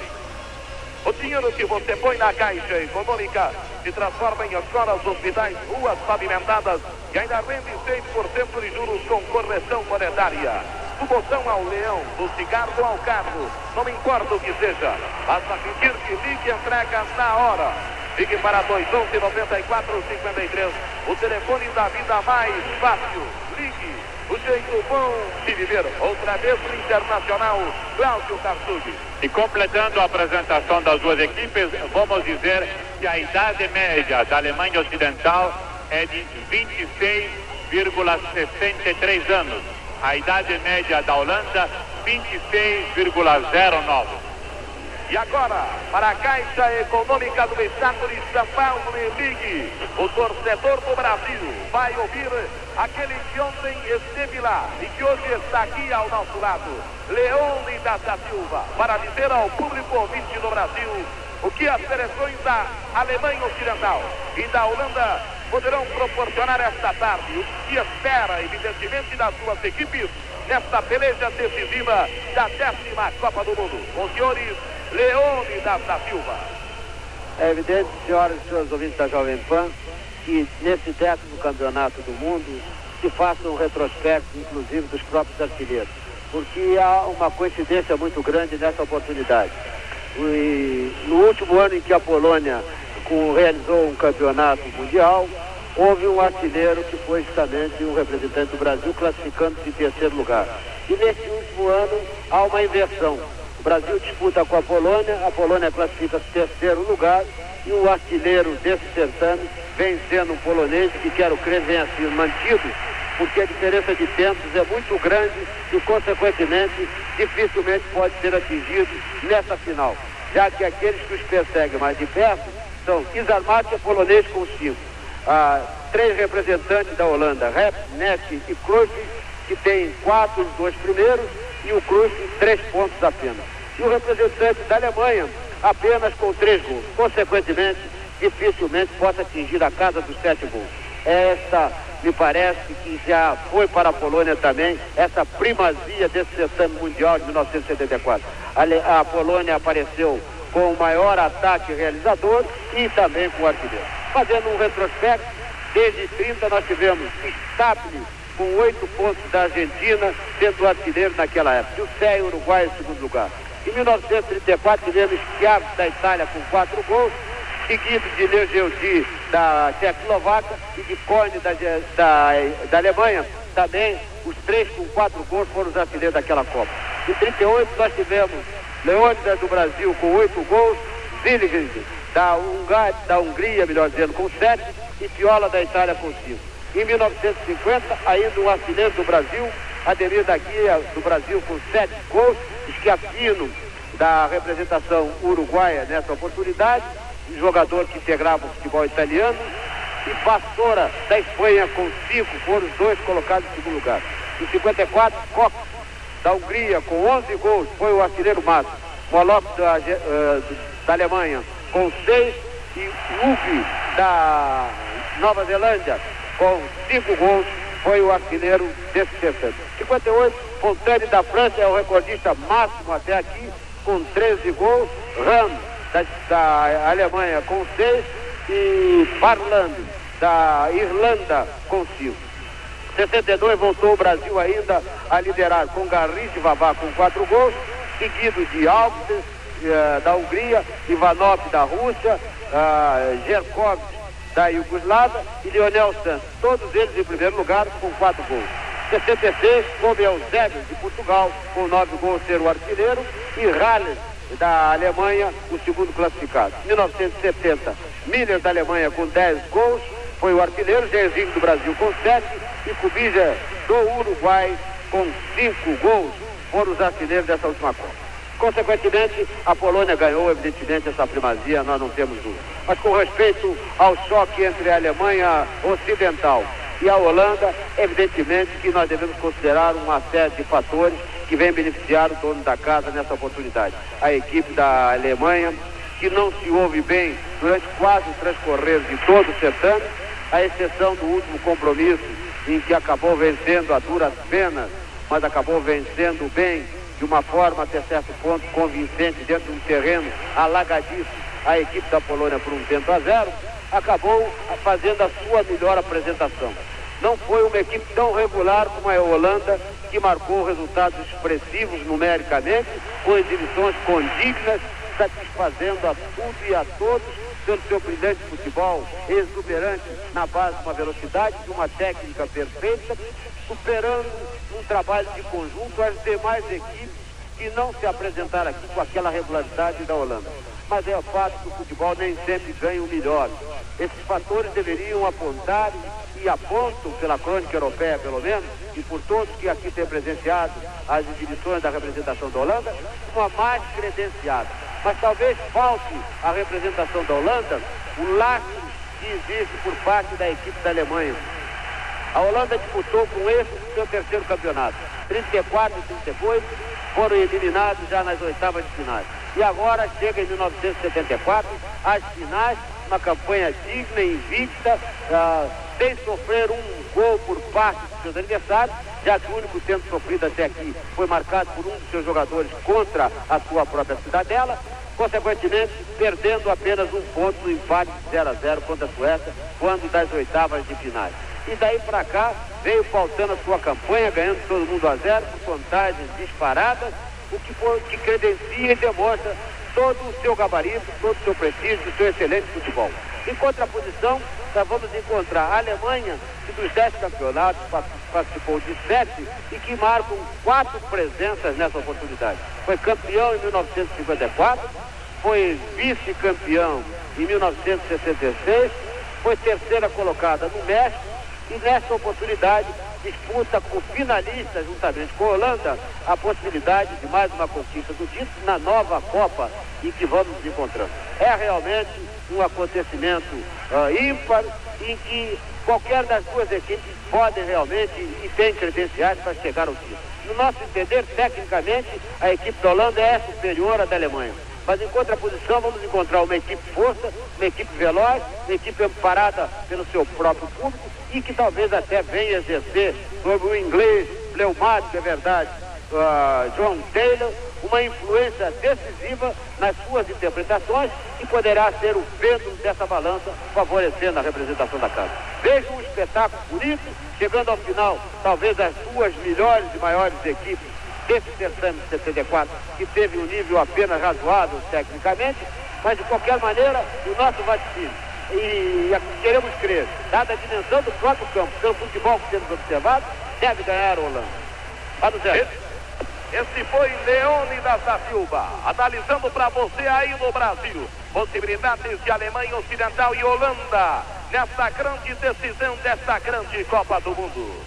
O dinheiro que você põe na caixa econômica se transforma em escolas, hospitais, ruas pavimentadas e ainda rende 6% de juros com correção monetária. Do botão ao leão, do cigarro ao carro, não importa o que seja, basta pedir que ligue entrega na hora. Ligue para 211 9453, o telefone da vida mais fácil. Ligue, o jeito bom de viver. Outra vez o Internacional, Cláudio Karsug. E completando a apresentação das duas equipes, vamos dizer que a idade média da Alemanha Ocidental é de 26,63 anos. A idade média da Holanda, 26,09. E agora, para a Caixa Econômica do Estado de São Paulo e Ligue, o torcedor do Brasil vai ouvir aquele que ontem esteve lá e que hoje está aqui ao nosso lado, Leônidas da Silva, para dizer ao público ouvinte do Brasil o que as seleções da Alemanha Ocidental e da Holanda poderão proporcionar esta tarde, o que espera, evidentemente, das suas equipes nesta peleja decisiva da décima Copa do Mundo. Os senhores Leônidas da Silva. É evidente, senhoras e senhores ouvintes da Jovem Pan, que nesse décimo campeonato do mundo se faça um retrospecto, inclusive, dos próprios artilheiros, porque há uma coincidência muito grande nessa oportunidade. E no último ano em que a Polônia realizou um campeonato mundial, houve um artilheiro que foi justamente um representante do Brasil, classificando-se em terceiro lugar. E nesse último ano há uma inversão. O Brasil disputa com a Polônia, a Polônia classifica-se em terceiro lugar e o artilheiro desse certame vem sendo um polonês que, quero crer, venha mantido, porque a diferença de tempos é muito grande e, consequentemente, dificilmente pode ser atingido nessa final, já que aqueles que os perseguem mais de perto são Isarmatia, polonês com cinco, ah, três representantes da Holanda, Rep, Neck e Cruyff, que tem quatro, os dois primeiros, e o Cruyff três pontos apenas. E o representante da Alemanha apenas com três gols. Consequentemente, dificilmente possa atingir a casa dos sete gols. Esta, me parece que já foi para a Polônia também, essa primazia desse certame mundial de 1974. A, Polônia apareceu com o maior ataque realizador e também com o artilheiro. Fazendo um retrospecto, desde 30 nós tivemos Staples com oito pontos da Argentina, sendo o artilheiro naquela época. E o Sé, Uruguai, em segundo lugar. Em 1934 tivemos Schiavi da Itália com quatro gols, seguido de Leogeudi da Tchecoslováquia e de Coine da, da, da Alemanha. Também os três com quatro gols foram os artilheiros daquela Copa. Em 38 nós tivemos Leônidas do Brasil com oito gols, Zilligrid da, Hungar, da Hungria, melhor dizendo, com sete e Piola da Itália com cinco. Em 1950, ainda um artilheiro do Brasil, Ademir da Guia do Brasil com sete gols, Schiaffino da representação uruguaia nessa oportunidade, um jogador que integrava o futebol italiano, e Pastora da Espanha com cinco, foram os dois colocados em segundo lugar. Em 54, Cox da Hungria com 11 gols, foi o artilheiro máximo. Moloch da, uh, da Alemanha com seis e Uvi da Nova Zelândia com cinco gols, foi o artilheiro desse terceiro. 58, Fontane da França é o recordista máximo até aqui, com 13 gols. Ram da, da Alemanha com 6 e Barland da Irlanda com 5. 62 voltou o Brasil ainda a liderar com Garrincha e Vavá com 4 gols, seguido de Alves, eh, da Hungria, Ivanov da Rússia, uh, Gerkov da Iugoslávia e Lionel Santos. Todos eles em primeiro lugar com quatro gols. 66, coube Eusébio de Portugal, com nove gols ser o artilheiro, e Ralles da Alemanha, o segundo classificado. 1970, Miller da Alemanha com 10 gols, foi o artilheiro, Jairzinho do Brasil com 7 e Cubija do Uruguai com 5 gols, foram os artilheiros dessa última Copa. Consequentemente, a Polônia ganhou, evidentemente, essa primazia, nós não temos dúvida. Mas com respeito ao choque entre a Alemanha Ocidental e a Holanda, evidentemente que nós devemos considerar uma série de fatores que vem beneficiar o dono da casa nessa oportunidade. A equipe da Alemanha, que não se ouve bem durante quase o transcorrer de todo o certame, a exceção do último compromisso, em que acabou vencendo a duras penas, mas acabou vencendo bem, de uma forma até certo ponto convincente, dentro de um terreno alagadiço, a equipe da Polônia por um tempo a zero, acabou fazendo a sua melhor apresentação. Não foi uma equipe tão regular como a Holanda, que marcou resultados expressivos numericamente, com exibições condignas, satisfazendo a tudo e a todos pelo seu brilhante futebol, exuberante na base de uma velocidade, de uma técnica perfeita, superando um trabalho de conjunto as demais equipes que não se apresentaram aqui com aquela regularidade da Holanda. Mas é o fato que o futebol nem sempre ganha o melhor. Esses fatores deveriam apontar e apontam pela crônica europeia, pelo menos, e por todos que aqui têm presenciado as exibições da representação da Holanda, uma mais credenciada. Mas talvez falte à representação da Holanda o laço que existe por parte da equipe da Alemanha. A Holanda disputou com esse seu terceiro campeonato. 34 e 38 foram eliminados já nas oitavas de finais. E agora chega em 1974, as finais, uma campanha digna, invicta, uh, sem sofrer um gol por parte dos seus adversários, já que o único tempo sofrido até aqui foi marcado por um dos seus jogadores contra a sua própria cidadela, consequentemente perdendo apenas um ponto no empate 0 a 0 contra a Suécia, quando das oitavas de finais. E daí para cá veio faltando a sua campanha, ganhando todo mundo a zero, com vantagens disparadas, o que, for, que credencia e demonstra todo o seu gabarito, todo o seu prestígio, o seu excelente futebol. Em contraposição, nós vamos encontrar a Alemanha, que dos dez campeonatos participou de sete e que marcam quatro presenças nessa oportunidade. Foi campeão em 1954, foi vice-campeão em 1966, foi terceira colocada no México e nessa oportunidade disputa com finalista, juntamente com a Holanda, a possibilidade de mais uma conquista do título na nova Copa em que vamos nos encontrando. É realmente um acontecimento uh, ímpar em que qualquer das duas equipes podem realmente e tem credenciais para chegar ao título. No nosso entender, tecnicamente, a equipe da Holanda é superior à da Alemanha. Mas em contraposição vamos encontrar uma equipe força, uma equipe veloz, uma equipe amparada pelo seu próprio público e que talvez até venha exercer sobre o inglês pneumático, é verdade, uh, John Taylor, uma influência decisiva nas suas interpretações e poderá ser o pêndulo dessa balança favorecendo a representação da casa. Vejo um espetáculo bonito, chegando ao final, talvez as duas melhores e maiores equipes desse certame de 74, que teve um nível apenas razoável tecnicamente, mas de qualquer maneira, o nosso vaticínio e queremos crer, dada a dimensão do próprio campo, pelo futebol que temos observado, deve ganhar a Holanda. Vamos ver. Esse foi Leônidas da Silva, analisando para você aí no Brasil. Possibilidades de Alemanha Ocidental e Holanda nessa grande decisão desta grande Copa do Mundo.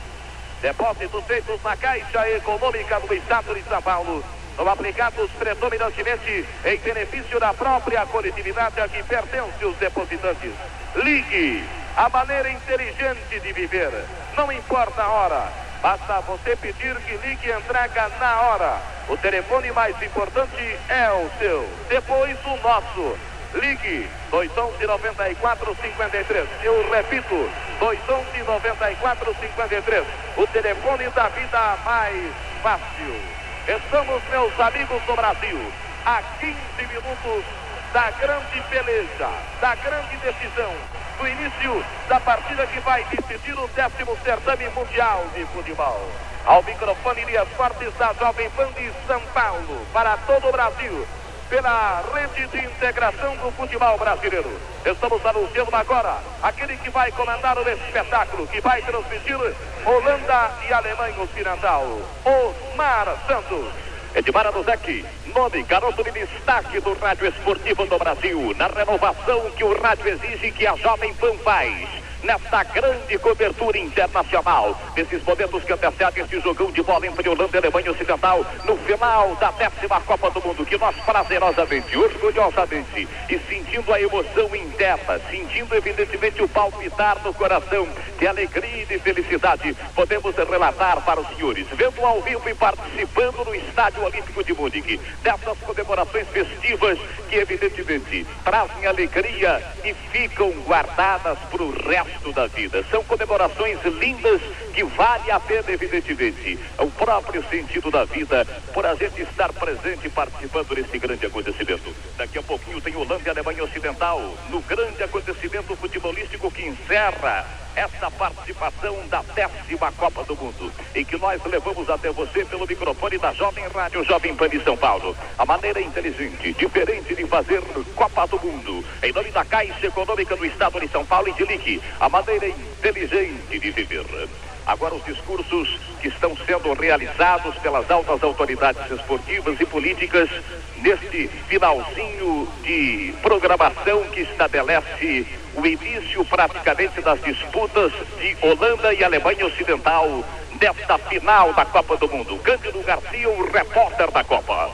Depósitos feitos na Caixa Econômica do Estado de São Paulo são aplicados predominantemente em benefício da própria coletividade a que pertencem os depositantes. Ligue a maneira inteligente de viver. Não importa a hora. Basta você pedir que ligue e entrega na hora. O telefone mais importante é o seu. Depois o nosso. Ligue 211 94 53. Eu repito, 211 94 53. O telefone da vida mais fácil. Estamos, meus amigos do Brasil, a 15 minutos da grande peleja, da grande decisão, do início da partida que vai decidir o décimo certame mundial de futebol. Ao microfone Elias Fortes da Jovem Pan de São Paulo, para todo o Brasil, pela rede de integração do futebol brasileiro. Estamos anunciando agora aquele que vai comandar o espetáculo, que vai transmitir Holanda e Alemanha Ocidental, Osmar Santos. Edmar Anuzek, nome, garoto de destaque do rádio esportivo do Brasil, na renovação que o rádio exige que a Jovem Pan faz nesta grande cobertura internacional. Nesses momentos que antecedem este jogão de bola entre Holanda e Alemanha Ocidental, no final da décima Copa do Mundo, que nós prazerosamente, orgulhosamente e sentindo a emoção interna, sentindo evidentemente o palpitar no coração de alegria e de felicidade, podemos relatar para os senhores, vendo ao vivo e participando no Estádio Olímpico de Munique, dessas comemorações festivas que evidentemente trazem alegria e ficam guardadas para o resto resto da vida. São comemorações lindas que vale a pena, evidentemente, o próprio sentido da vida por a gente estar presente participando desse grande acontecimento. Daqui a pouquinho tem Holanda e Alemanha Ocidental no grande acontecimento futebolístico que encerra esta participação da décima Copa do Mundo e que nós levamos até você pelo microfone da Jovem Rádio Jovem Pan de São Paulo. A maneira inteligente, diferente de fazer Copa do Mundo, em nome da Caixa Econômica do Estado de São Paulo e de Lique, a maneira inteligente de viver. Agora os discursos que estão sendo realizados pelas altas autoridades esportivas e políticas neste finalzinho de programação que estabelece o início praticamente das disputas de Holanda e Alemanha Ocidental desta final da Copa do Mundo. Cândido Garcia, o repórter da Copa.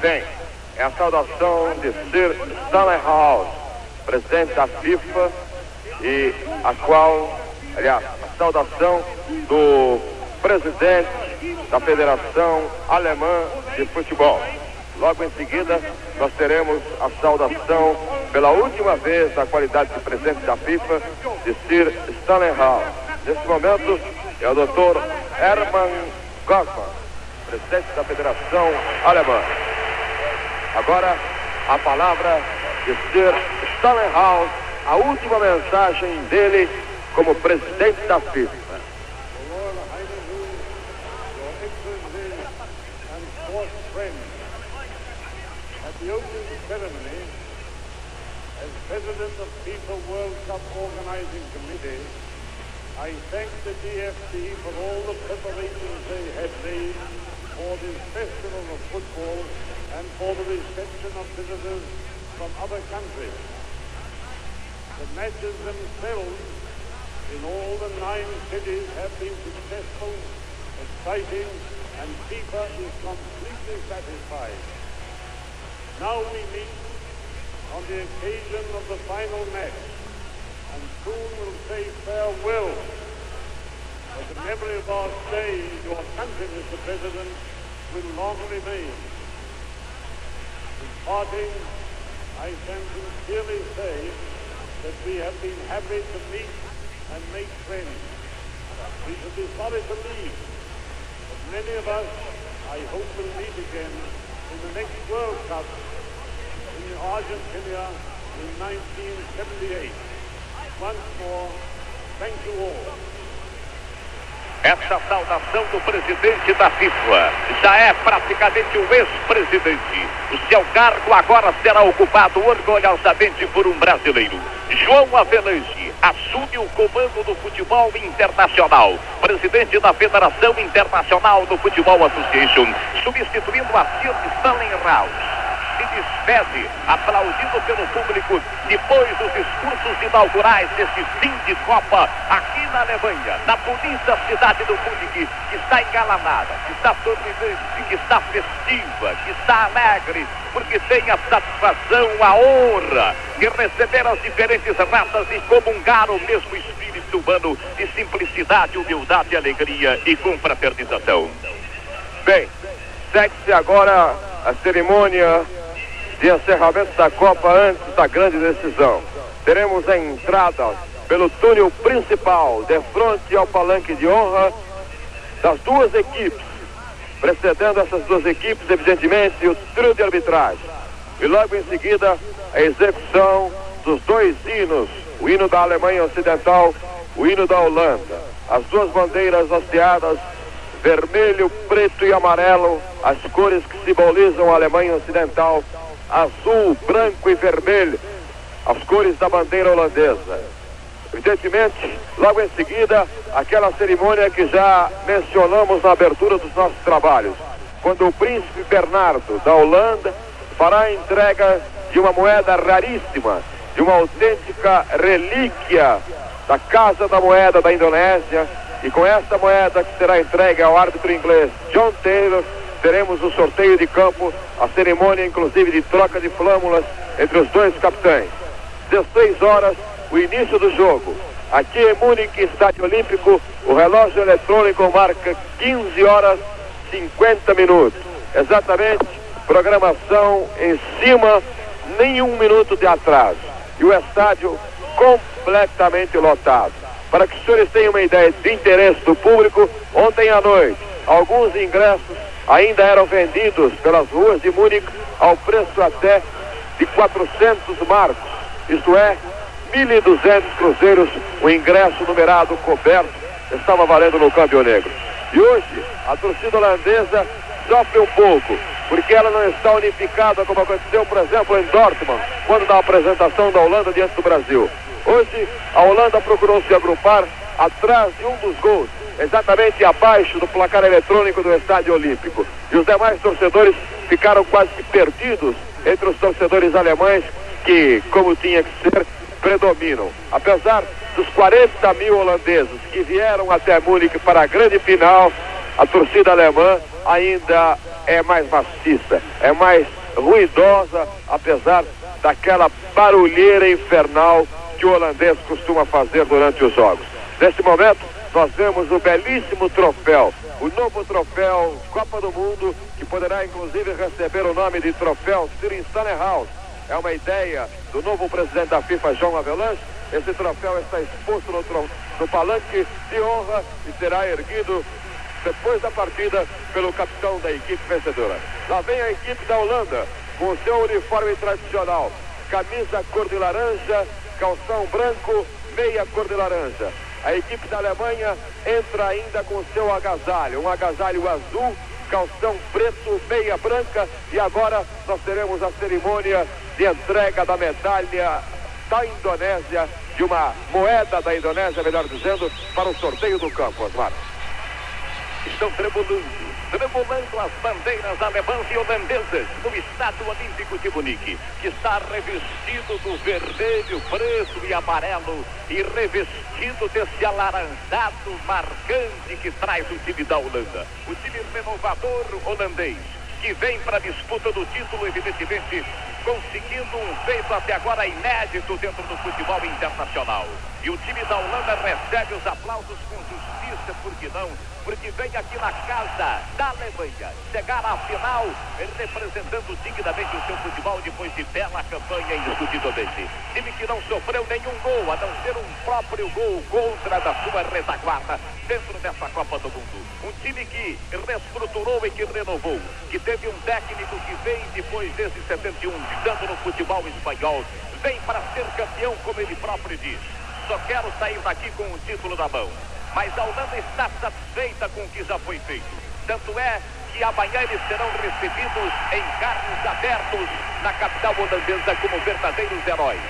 Bem, é a saudação de Sir Stanley House, presidente da FIFA, e a qual, aliás, a saudação do presidente da Federação Alemã de Futebol. Logo em seguida, nós teremos a saudação pela última vez na qualidade de presidente da FIFA de Sir Stanley Hall. Nesse momento é o Dr. Hermann Goffman, presidente da Federação Alemã. Agora a palavra de Sir Stanley Hall, a última mensagem dele como presidente da FIFA. President of FIFA World Cup Organizing Committee, I thank the DFC for all the preparations they have made for this festival of football and for the reception of visitors from other countries. The matches themselves in all the nine cities have been successful, exciting, and FIFA is completely satisfied. Now we meet on the occasion of the final match and soon will say farewell. But the memory of our stay in your country, Mr. President, will long remain. In parting, I can sincerely say that we have been happy to meet and make friends. We should be sorry to leave, but many of us, I hope, will meet again in the next World Cup in Argentina in 1978. Once more, thank you all. Essa saudação do presidente da FIFA já é praticamente o ex-presidente. O seu cargo agora será ocupado orgulhosamente por um brasileiro. João Avelange assume o comando do futebol internacional, presidente da Federação Internacional do Futebol Association, substituindo a Sir Stanley Rouse se despede, aplaudido pelo público, depois dos discursos inaugurais desse fim de Copa aqui na Alemanha, na bonita cidade do Munique, que está engalanada, que está sorridente, que está festiva, que está alegre, porque tem a satisfação, a honra de receber as diferentes raças e comungar o mesmo espírito humano de simplicidade, humildade, alegria e confraternização. Bem, segue-se agora a cerimônia de encerramento da Copa antes da grande decisão. Teremos a entrada pelo túnel principal, de frente ao palanque de honra das duas equipes, precedendo essas duas equipes, evidentemente, o trio de arbitragem. E logo em seguida, a execução dos dois hinos, o hino da Alemanha Ocidental, o hino da Holanda. As duas bandeiras hasteadas vermelho, preto e amarelo, as cores que simbolizam a Alemanha Ocidental, azul, branco e vermelho, as cores da bandeira holandesa. Evidentemente, logo em seguida, aquela cerimônia que já mencionamos na abertura dos nossos trabalhos, quando o príncipe Bernardo da Holanda fará a entrega de uma moeda raríssima, de uma autêntica relíquia da Casa da Moeda da Indonésia, e com esta moeda que será entregue ao árbitro inglês John Taylor, teremos o sorteio de campo, a cerimônia inclusive de troca de flâmulas entre os dois capitães. 16 horas, o início do jogo. Aqui em Munique, Estádio Olímpico, o relógio eletrônico marca 15 horas 50 minutos. Exatamente, programação em cima, nenhum minuto de atraso. E o estádio completamente lotado. Para que os senhores tenham uma ideia de interesse do público, ontem à noite, alguns ingressos ainda eram vendidos pelas ruas de Munique ao preço até de 400 marcos, isto é, 1.200 cruzeiros, o ingresso numerado coberto estava valendo no Câmbio Negro. E hoje, a torcida holandesa sofre um pouco, porque ela não está unificada como aconteceu, por exemplo, em Dortmund, quando da apresentação da Holanda diante do Brasil. Hoje, a Holanda procurou se agrupar atrás de um dos gols, exatamente abaixo do placar eletrônico do Estádio Olímpico. E os demais torcedores ficaram quase que perdidos entre os torcedores alemães, que, como tinha que ser, predominam. Apesar dos 40 mil holandeses que vieram até Munique para a grande final, a torcida alemã ainda é mais maciça, é mais ruidosa, apesar daquela barulheira infernal que o holandês costuma fazer durante os jogos. Neste momento, nós vemos o belíssimo troféu, o novo troféu Copa do Mundo, que poderá inclusive receber o nome de troféu Sir House. É uma ideia do novo presidente da FIFA, João Avelanche. Esse troféu está exposto no, no palanque de honra e será erguido depois da partida pelo capitão da equipe vencedora. Lá vem a equipe da Holanda com seu uniforme tradicional, camisa cor de laranja, calção branco, meia cor de laranja. A equipe da Alemanha entra ainda com seu agasalho, um agasalho azul, calção preto, meia branca e agora nós teremos a cerimônia de entrega da medalha da Indonésia, de uma moeda da Indonésia, melhor dizendo, para o sorteio do campo, Osmar. Estão tremulando tremulando as bandeiras alemãs e holandesas no Estádio Olímpico de Munique, que está revestido do vermelho, preto e amarelo e revestido desse alaranjado marcante que traz o time da Holanda. O time renovador holandês, que vem para a disputa do título, evidentemente, conseguindo um feito até agora inédito dentro do futebol internacional. E o time da Holanda recebe os aplausos com justiça, por que não? Porque vem aqui na casa da Alemanha chegar à final representando dignamente o seu futebol depois de bela campanha indiscutivelmente. Time que não sofreu nenhum gol, a não ser um próprio gol contra da sua retaguarda dentro dessa Copa do Mundo. Um time que reestruturou e que renovou, que teve um técnico que vem depois desse 71, dando no futebol espanhol, vem para ser campeão, como ele próprio diz. Só quero sair daqui com o título na mão mas a Holanda está satisfeita com o que já foi feito. Tanto é que amanhã eles serão recebidos em carros abertos na capital holandesa como verdadeiros heróis.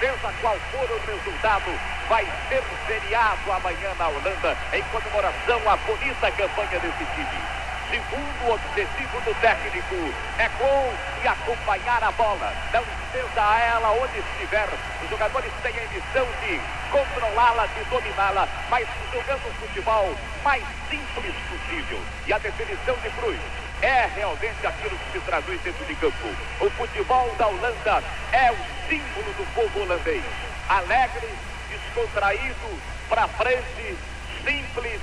Seja qual for o resultado, vai ser feriado amanhã na Holanda em comemoração à bonita campanha desse time. Segundo objetivo do técnico é gol e acompanhar a bola. Não esteja a ela onde estiver. Os jogadores têm a missão de controlá-la, de dominá-la, mas jogando o futebol mais simples possível. E a definição de Cruz é realmente aquilo que se traduz dentro de campo. O futebol da Holanda é o símbolo do povo holandês. Alegre, descontraído, para frente, simples,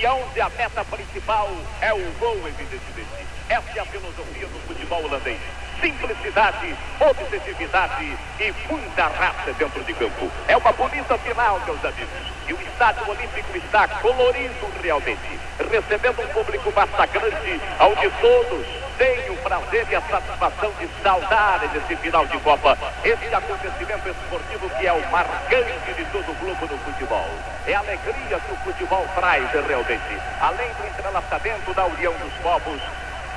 e onde a meta principal é o gol, evidentemente. Essa é a filosofia do futebol holandês. Simplicidade, objetividade e muita raça dentro de campo. É uma bonita final, meus amigos. E o Estádio Olímpico está colorido realmente, recebendo um público massacrante, onde todos tenho o prazer e a satisfação de saudar nesse final de Copa esse acontecimento esportivo que é o marcante de todo o globo do futebol. É a alegria que o futebol traz realmente. Além do entrelaçamento da união dos povos,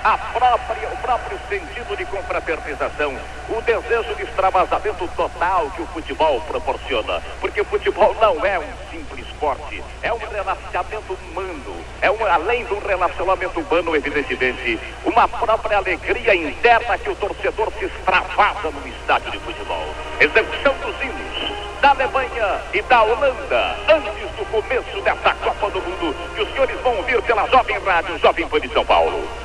a própria, o próprio sentido de confraternização, o desejo de extravasamento total que o futebol proporciona. Porque o futebol não é um simples esporte, é um relacionamento humano, é um, além um relacionamento humano, evidentemente, uma própria alegria interna que o torcedor se extravasa no estádio de futebol. Execução dos hinos da Alemanha e da Holanda, antes do começo dessa Copa do Mundo, que os senhores vão ouvir pela Jovem Rádio Jovem Pan de São Paulo.